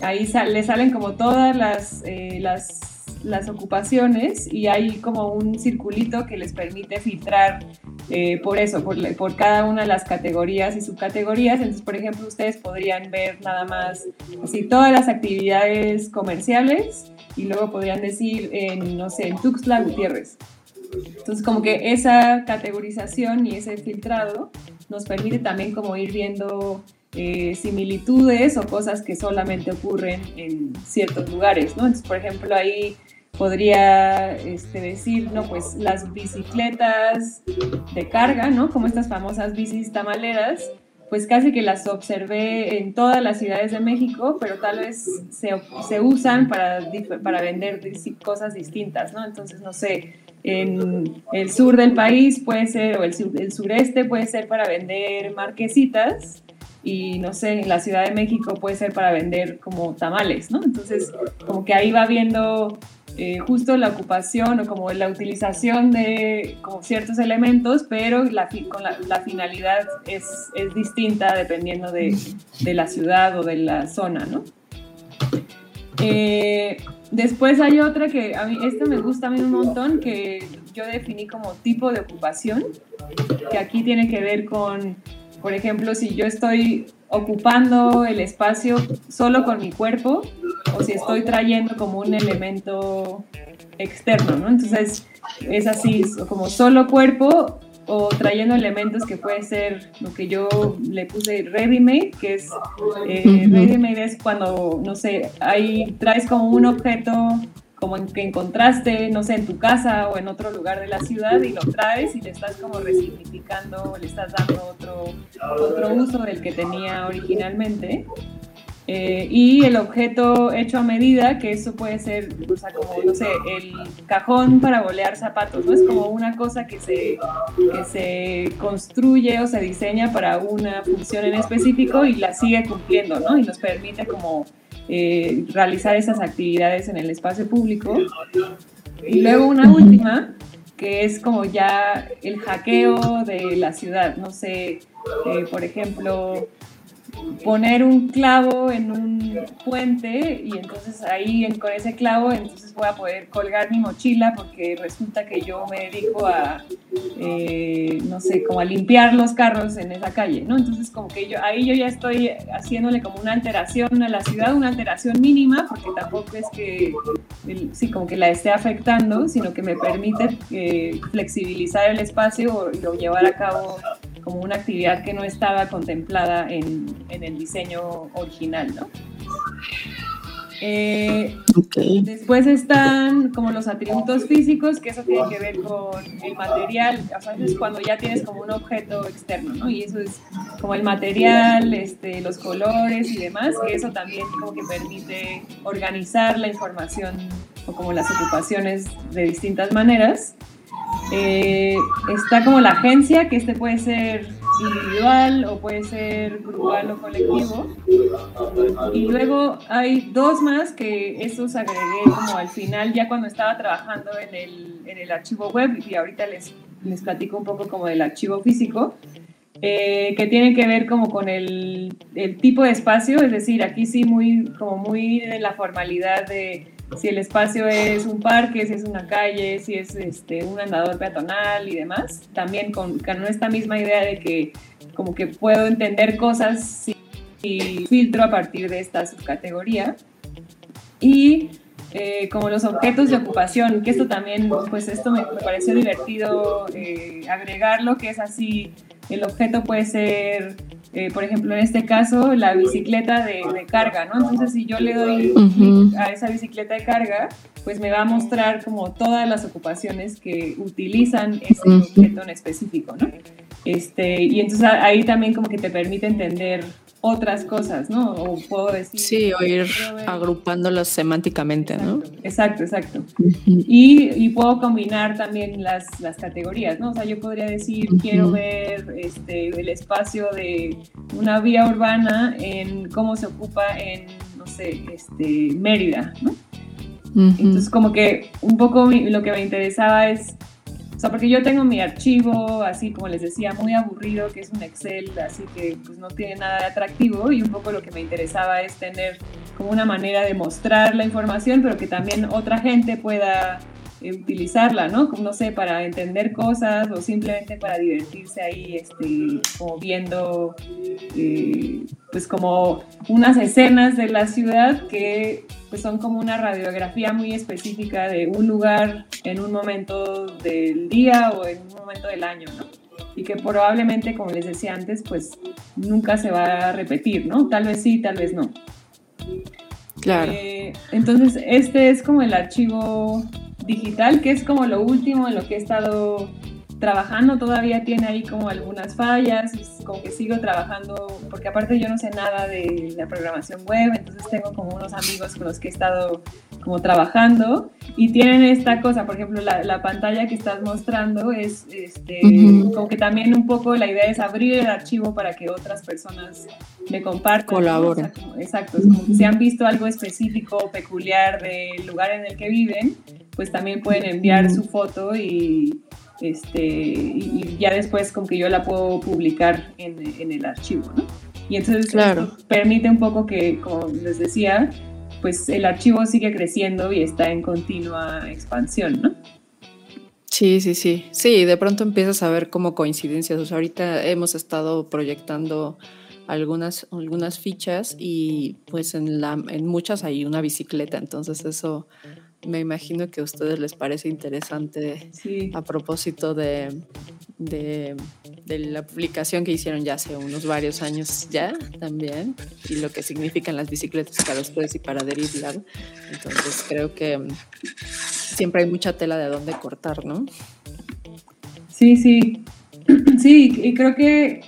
ahí le salen como todas las, eh, las las ocupaciones y hay como un circulito que les permite filtrar eh, por eso, por, por, cada una de las categorías y subcategorías. Entonces, por ejemplo, ustedes podrían ver nada más así todas las actividades comerciales y luego podrían decir no sé, en Tuxtla Gutiérrez. Entonces, como que esa categorización y ese filtrado nos permite también como ir viendo eh, similitudes o cosas que solamente ocurren en ciertos lugares, ¿no? Entonces, por ejemplo, ahí podría este, decir, no, pues las bicicletas de carga, ¿no? Como estas famosas bicis tamaleras, pues casi que las observé en todas las ciudades de México, pero tal vez se, se usan para, para vender cosas distintas, ¿no? Entonces, no sé, en el sur del país puede ser, o el, el sureste puede ser para vender marquesitas, y no sé, en la Ciudad de México puede ser para vender como tamales, ¿no? Entonces, como que ahí va viendo eh, justo la ocupación o como la utilización de como ciertos elementos, pero la, con la, finalidad es, es, distinta dependiendo de, de, la ciudad o de la zona, ¿no? Eh, después hay otra que a mí, esta me gusta a mí un montón, que yo definí como tipo de ocupación, que aquí tiene que ver con, por ejemplo, si yo estoy ocupando el espacio solo con mi cuerpo o si estoy trayendo como un elemento externo, ¿no? Entonces es así, como solo cuerpo o trayendo elementos que puede ser lo que yo le puse ready made, que es eh, ready made es cuando, no sé, ahí traes como un objeto como en que encontraste, no sé, en tu casa o en otro lugar de la ciudad y lo traes y le estás como resignificando, le estás dando otro, otro uso del que tenía originalmente. Eh, y el objeto hecho a medida, que eso puede ser, o sea, como, no sé, el cajón para bolear zapatos, ¿no? Es como una cosa que se, que se construye o se diseña para una función en específico y la sigue cumpliendo, ¿no? Y nos permite como eh, realizar esas actividades en el espacio público. Y luego una última, que es como ya el hackeo de la ciudad, no sé, eh, por ejemplo, poner un clavo en un puente y entonces ahí con ese clavo entonces voy a poder colgar mi mochila porque resulta que yo me dedico a, eh, no sé, como a limpiar los carros en esa calle, ¿no? Entonces como que yo, ahí yo ya estoy haciéndole como una alteración a la ciudad, una alteración mínima, porque tampoco es que, sí, como que la esté afectando, sino que me permite eh, flexibilizar el espacio y o llevar a cabo como una actividad que no estaba contemplada en, en el diseño original, ¿no? Eh, después están como los atributos físicos, que eso tiene que ver con el material, o sea, es cuando ya tienes como un objeto externo, ¿no? Y eso es como el material, este, los colores y demás, que eso también como que permite organizar la información o como las ocupaciones de distintas maneras. Eh, está como la agencia, que este puede ser individual o puede ser grupal o colectivo. Y luego hay dos más que esos agregué como al final, ya cuando estaba trabajando en el, en el archivo web, y ahorita les, les platico un poco como del archivo físico. Eh, que tiene que ver como con el, el, tipo de espacio, es decir, aquí sí muy, como muy de la formalidad de si el espacio es un parque, si es una calle, si es este, un andador peatonal y demás. También con, con esta misma idea de que como que puedo entender cosas y filtro a partir de esta subcategoría. Y eh, como los objetos de ocupación, que esto también, pues esto me, pareció divertido eh, agregarlo, que es así, el objeto puede ser eh, por ejemplo, en este caso, la bicicleta de, carga, ¿no? Entonces, si yo le doy a esa bicicleta de carga, pues me va a mostrar como todas las ocupaciones que utilizan ese objeto en específico, ¿no? Este, y entonces ahí también como que te permite entender otras cosas, ¿no? O puedo decir... Sí, o ir agrupándolas semánticamente, ¿no? Exacto, exacto. y, y, puedo combinar también las, las, categorías, ¿no? O sea, yo podría decir, quiero ver este, el espacio de una vía urbana en cómo se ocupa en, no sé, este, Mérida, ¿no? Entonces, como que un poco lo que me interesaba es sea, porque yo tengo mi archivo, así como les decía, muy aburrido, que es un Excel, así que pues no tiene nada de atractivo y un poco lo que me interesaba es tener como una manera de mostrar la información, pero que también otra gente pueda utilizarla, ¿no? No sé, para entender cosas o simplemente para divertirse ahí, este, como viendo, eh, pues como unas escenas de la ciudad que pues son como una radiografía muy específica de un lugar en un momento del día o en un momento del año, ¿no? Y que probablemente, como les decía antes, pues nunca se va a repetir, ¿no? Tal vez sí, tal vez no. Claro. Eh, entonces, este es como el archivo digital, que es como lo último en lo que he estado trabajando todavía tiene ahí como algunas fallas, como que sigo trabajando, porque aparte yo no sé nada de la programación web, entonces tengo como unos amigos con los que he estado como trabajando y tienen esta cosa, por ejemplo, la, pantalla que estás mostrando es este, como que también un poco la idea es abrir el archivo para que otras personas me compartan. Colaboren. exacto, es como que si han visto algo específico o peculiar del lugar en el que viven, pues también pueden enviar su foto y este, y ya después como que yo la puedo publicar en, en el archivo, ¿no? Y entonces claro. permite un poco que, como les decía, pues el archivo sigue creciendo y está en continua expansión, ¿no? Sí, sí, sí. Sí, de pronto empiezas a ver como coincidencias. O sea, ahorita hemos estado proyectando algunas, algunas fichas y pues en, la, en muchas hay una bicicleta, entonces eso me imagino que a ustedes les parece interesante a propósito de, de, la publicación que hicieron ya hace unos varios años ya también y lo que significan las bicicletas para ustedes y para Lab. Entonces creo que siempre hay mucha tela de dónde cortar, ¿no? Sí, sí. Sí, y creo que,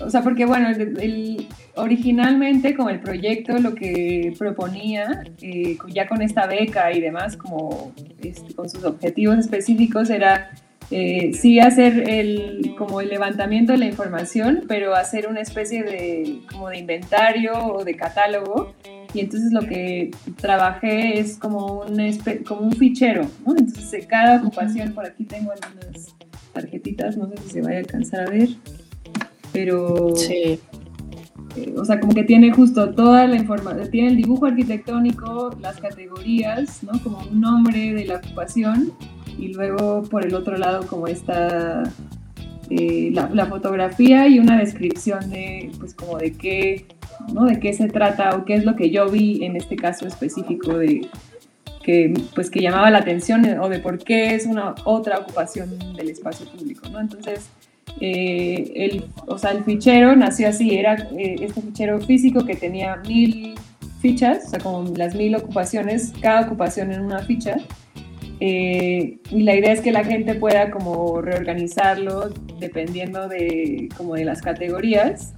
o sea, porque bueno, el originalmente como el proyecto lo que proponía, eh, ya con esta beca y demás, como este, con sus objetivos específicos, era eh, sí hacer el, como el levantamiento de la información, pero hacer una especie de, como de inventario o de catálogo. Y entonces lo que trabajé es como un, como un fichero, ¿no? Entonces cada ocupación, por aquí tengo algunas tarjetitas, no sé si se vaya a alcanzar a ver, pero... Sí. Eh, o sea, como que tiene justo toda la información, tiene el dibujo arquitectónico, las categorías, ¿no? Como un nombre de la ocupación y luego por el otro lado como esta eh, la, fotografía y una descripción de pues como de qué ¿no? de qué se trata o qué es lo que yo vi en este caso específico de que pues que llamaba la atención o de por qué es una otra ocupación del espacio público ¿no? entonces eh, el, o sea, el fichero nació así, era eh, este fichero físico que tenía mil fichas, o sea, como las mil ocupaciones, cada ocupación en una ficha, eh, y la idea es que la gente pueda como reorganizarlo dependiendo de, como de las categorías.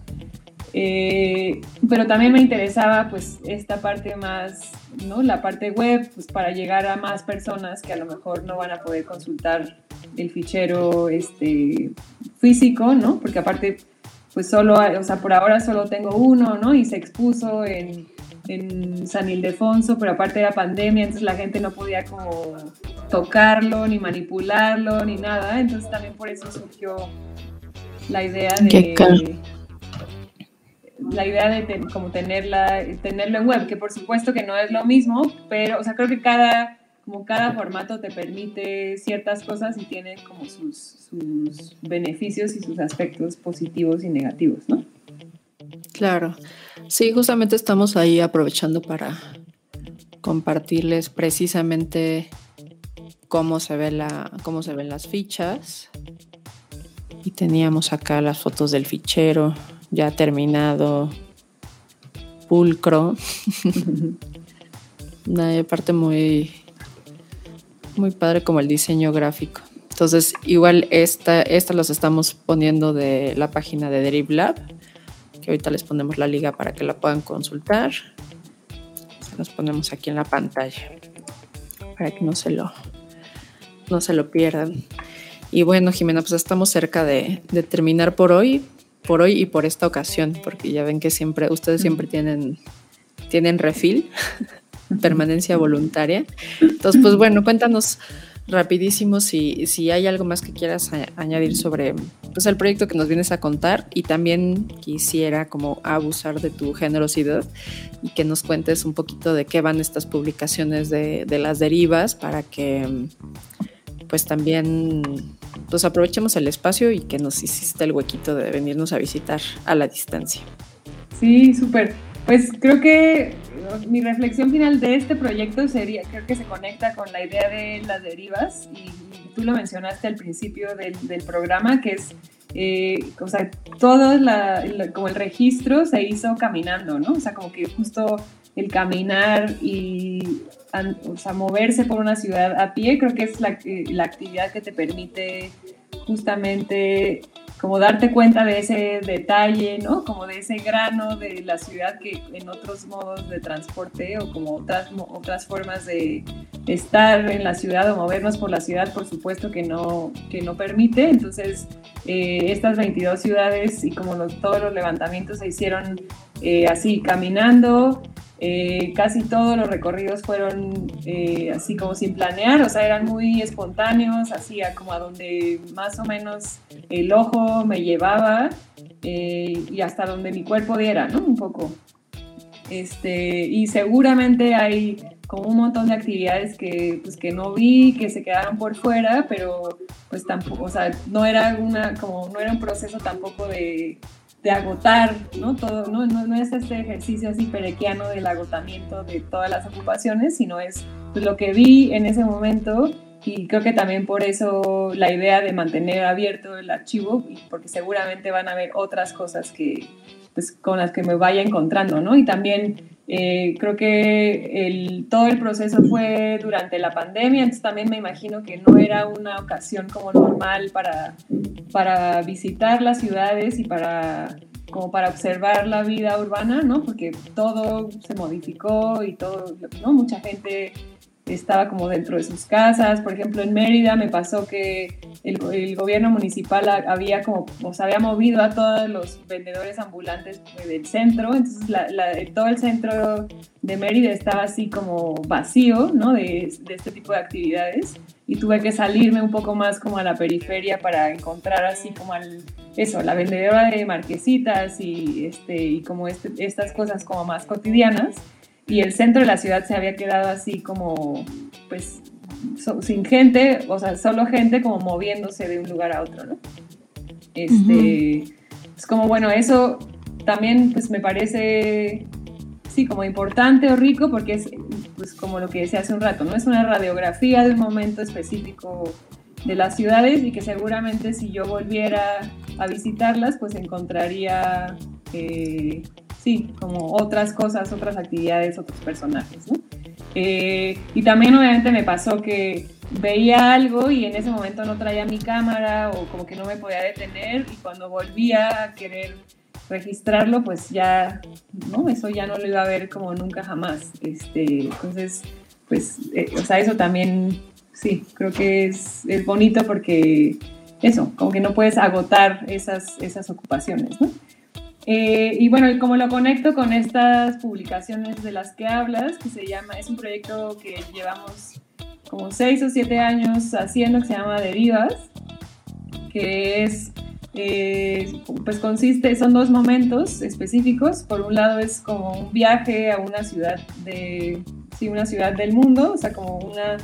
Pero también me interesaba pues esta parte más, ¿no? La parte web, pues para llegar a más personas que a lo mejor no van a poder consultar el fichero este, físico, ¿no? Porque aparte, pues solo, o sea, por ahora solo tengo uno, ¿no? Y se expuso en, en San Ildefonso, pero aparte era pandemia, entonces la gente no podía como tocarlo, ni manipularlo, ni nada. Entonces también por eso surgió la idea de... La idea de como tenerla, tenerlo en web, que por supuesto que no es lo mismo, pero, o sea, creo que cada, como cada formato te permite ciertas cosas y tiene como sus, sus beneficios y sus aspectos positivos y negativos, ¿no? Claro. Sí, justamente estamos ahí aprovechando para compartirles precisamente cómo se ve la, cómo se ven las fichas. Y teníamos acá las fotos del fichero ya terminado, pulcro. Una parte muy, muy padre como el diseño gráfico. Entonces, igual esta, esta las estamos poniendo de la página de Derive Lab que ahorita les ponemos la liga para que la puedan consultar. Se los ponemos aquí en la pantalla para que no se lo, no se lo pierdan. Y bueno, Jimena, pues estamos cerca de, terminar por hoy, por hoy y por esta ocasión, porque ya ven que siempre, ustedes siempre tienen, tienen refil, permanencia voluntaria. Entonces, pues bueno, cuéntanos rapidísimo si, si hay algo más que quieras añadir sobre pues, el proyecto que nos vienes a contar y también quisiera como abusar de tu generosidad y que nos cuentes un poquito de qué van estas publicaciones de, de las derivas para que pues también pues aprovechemos el espacio y que nos hiciste el huequito de venirnos a visitar a la distancia. Sí, súper. Pues creo que mi reflexión final de este proyecto sería, creo que se conecta con la idea de las derivas y, tú lo mencionaste al principio del, programa, que es, eh, o sea, todo como el registro se hizo caminando, ¿no? O sea, como que justo el caminar y o sea, moverse por una ciudad a pie, creo que es la, eh, la actividad que te permite justamente como darte cuenta de ese detalle, ¿no? Como de ese grano de la ciudad que en otros modos de transporte o como otras, otras formas de estar en la ciudad o movernos por la ciudad, por supuesto que no, que no permite. Entonces, eh, estas 22 ciudades y como todos los levantamientos se hicieron eh, así, caminando, eh, casi todos los recorridos fueron eh, así como sin planear, o sea, eran muy espontáneos, así como a donde más o menos el ojo me llevaba eh, y hasta donde mi cuerpo diera, ¿no? Un poco. Este, y seguramente hay como un montón de actividades que, pues, que no vi, que se quedaron por fuera, pero pues tampoco, o sea, no era, una, como, no era un proceso tampoco de de agotar, ¿no? Todo, ¿no? No, es este ejercicio así perequiano del agotamiento de todas las ocupaciones, sino es pues, lo que vi en ese momento y creo que también por eso la idea de mantener abierto el archivo, porque seguramente van a haber otras cosas que, pues, con las que me vaya encontrando, ¿no? Y también eh, creo que todo el proceso fue durante la pandemia, entonces también me imagino que no era una ocasión como normal para, para visitar las ciudades y para como para observar la vida urbana, ¿no? Porque todo se modificó y todo, ¿no? Mucha gente estaba como dentro de sus casas. Por ejemplo, en Mérida me pasó que el, el gobierno municipal había como, o se había movido a todos los vendedores ambulantes del centro, entonces la, todo el centro de Mérida estaba así como vacío, ¿no? De, de, este tipo de actividades y tuve que salirme un poco más como a la periferia para encontrar así como al, eso, la vendedora de marquesitas y, este, y como este, estas cosas como más cotidianas y el centro de la ciudad se había quedado así como, pues, sin gente, o sea, solo gente como moviéndose de un lugar a otro, ¿no? Este, es como, bueno, eso también, pues, me parece, sí, como importante o rico porque es, pues, como lo que decía hace un rato, ¿no? Es una radiografía de un momento específico de las ciudades y que seguramente si yo volviera a visitarlas, pues encontraría... Eh, sí, como otras cosas, otras actividades, otros personajes, ¿no? Eh, y también obviamente me pasó que veía algo y en ese momento no traía mi cámara o como que no me podía detener y cuando volvía a querer registrarlo, pues ya, ¿no? Eso ya no lo iba a ver como nunca jamás. Este, entonces, pues, eh, o sea, eso también, sí, creo que es, es bonito porque eso, como que no puedes agotar esas, esas ocupaciones, ¿no? Eh, y bueno, como lo conecto con estas publicaciones de las que hablas, que se llama, es un proyecto que llevamos como seis o siete años haciendo, que se llama Derivas, que es, eh, pues consiste, son dos momentos específicos. Por un lado es como un viaje a una ciudad de, sí, una ciudad del mundo, o sea, como una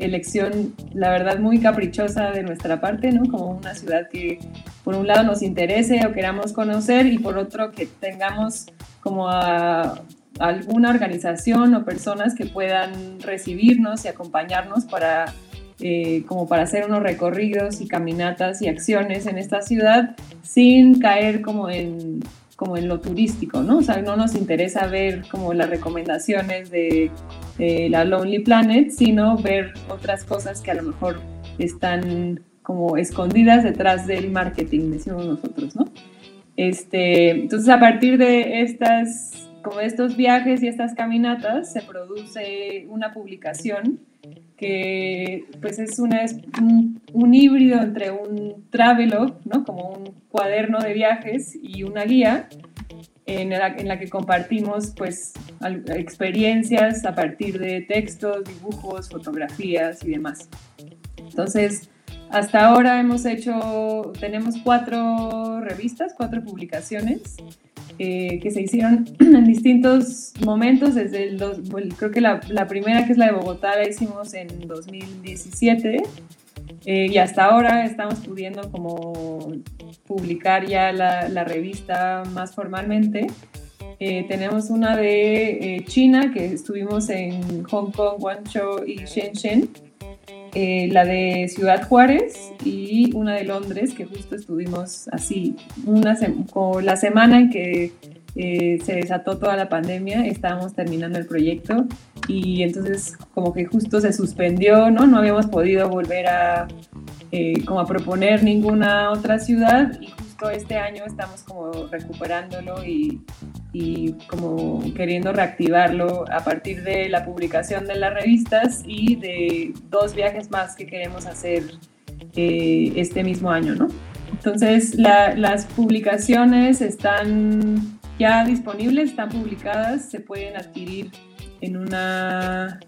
elección, la verdad, muy caprichosa de nuestra parte, ¿no? Como una ciudad que por un lado nos interese o queramos conocer y por otro que tengamos como alguna organización o personas que puedan recibirnos y acompañarnos para eh, como para hacer unos recorridos y caminatas y acciones en esta ciudad sin caer como en como en lo turístico, ¿no? O sea, no nos interesa ver como las recomendaciones de, la Lonely Planet, sino ver otras cosas que a lo mejor están como escondidas detrás del marketing, decimos nosotros, ¿no? Este, entonces, a partir de estas, como estos viajes y estas caminatas, se produce una publicación que pues es un, híbrido entre un travelog, ¿no? como un cuaderno de viajes y una guía en la que compartimos pues experiencias a partir de textos, dibujos, fotografías y demás. Entonces, hasta ahora hemos hecho, tenemos cuatro revistas, cuatro publicaciones eh, que se hicieron en distintos momentos, desde el, creo que la, primera que es la de Bogotá la hicimos en 2017 eh, y hasta ahora estamos pudiendo como publicar ya la, revista más formalmente. Eh, tenemos una de China que estuvimos en Hong Kong, Guangzhou y Shenzhen eh, la de Ciudad Juárez y una de Londres, que justo estuvimos así, una la semana en que eh, se desató toda la pandemia, estábamos terminando el proyecto y entonces como que justo se suspendió, ¿no? No habíamos podido volver a, eh, como proponer ninguna otra ciudad y justo este año estamos como recuperándolo y y como queriendo reactivarlo a partir de la publicación de las revistas y de dos viajes más que queremos hacer eh, este mismo año, ¿no? Entonces, las publicaciones están ya disponibles, están publicadas, se pueden adquirir en una,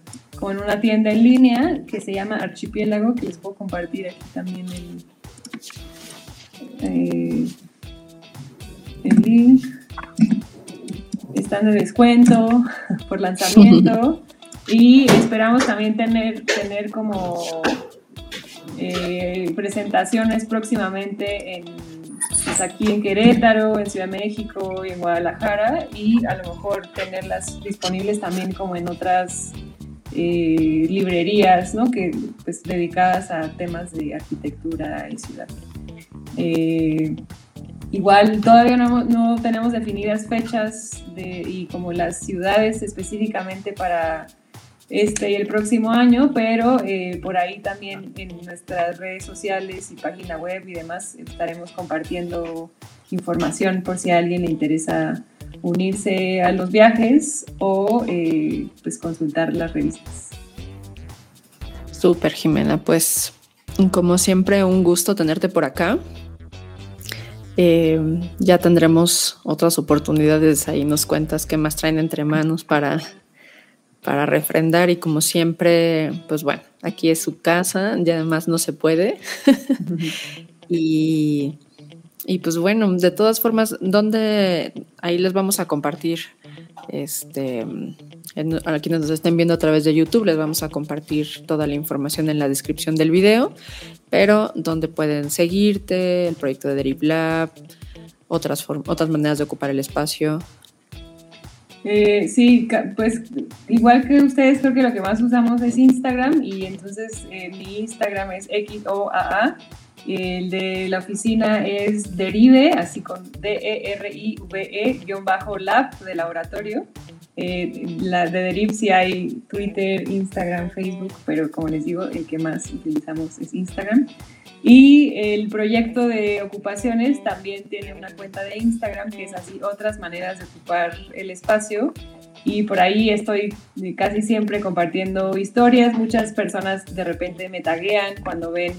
en una tienda en línea que se llama Archipiélago, que les puedo compartir aquí también el, eh, el link están de descuento por lanzamiento y esperamos también tener, tener como eh, presentaciones próximamente en, pues aquí en Querétaro, en Ciudad de México y en Guadalajara y a lo mejor tenerlas disponibles también como en otras eh, librerías ¿no? que, pues, dedicadas a temas de arquitectura y ciudad. Eh, Igual todavía no, tenemos definidas fechas y como las ciudades específicamente para este y el próximo año, pero eh, por ahí también en nuestras redes sociales y página web y demás estaremos compartiendo información por si a alguien le interesa unirse a los viajes o eh, pues consultar las revistas. Súper, Jimena. Pues como siempre, un gusto tenerte por acá. Eh, ya tendremos otras oportunidades, ahí nos cuentas qué más traen entre manos para, para refrendar y como siempre, pues bueno, aquí es su casa, ya además no se puede. y, y, pues bueno, de todas formas, ¿dónde ahí les vamos a compartir? Este, a quienes nos estén viendo a través de YouTube, les vamos a compartir toda la información en la descripción del video pero donde pueden seguirte, el proyecto de Deriv Lab, otras, otras maneras de ocupar el espacio. Eh, sí, pues igual que ustedes creo que lo que más usamos es Instagram y entonces eh, mi Instagram es XOAA, el de la oficina es Derive, así con D-E-R-I-V-E-lab de laboratorio. Eh, la de Deriv sí hay Twitter, Instagram, Facebook, pero como les digo, el que más utilizamos es Instagram. Y el proyecto de ocupaciones también tiene una cuenta de Instagram, que es así otras maneras de ocupar el espacio. Y por ahí estoy casi siempre compartiendo historias. Muchas personas de repente me taguean cuando ven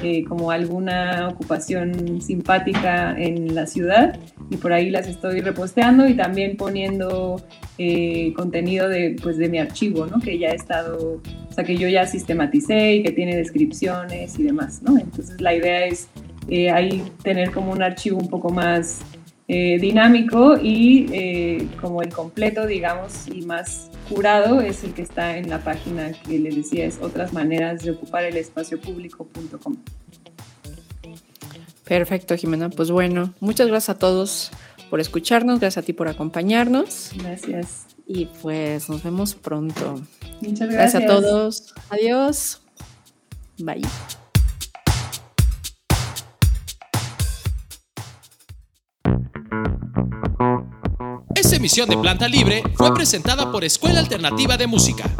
eh, como alguna ocupación simpática en la ciudad y por ahí las estoy reposteando y también poniendo eh, contenido de, pues, de mi archivo, ¿no? Que ya he estado, o sea, que yo ya sistematicé y que tiene descripciones y demás, ¿no? Entonces la idea es eh, ahí tener como un archivo un poco más eh, dinámico y eh, como el completo, digamos, y más curado es el que está en la página que les decía, es otras maneras de ocupar el espacio público.com. Perfecto, Jimena. Pues bueno, muchas gracias a todos por escucharnos, gracias a ti por acompañarnos. Gracias. Y pues nos vemos pronto. Muchas gracias. Gracias a todos. Adiós. Bye. Esta emisión de Planta Libre fue presentada por Escuela Alternativa de Música.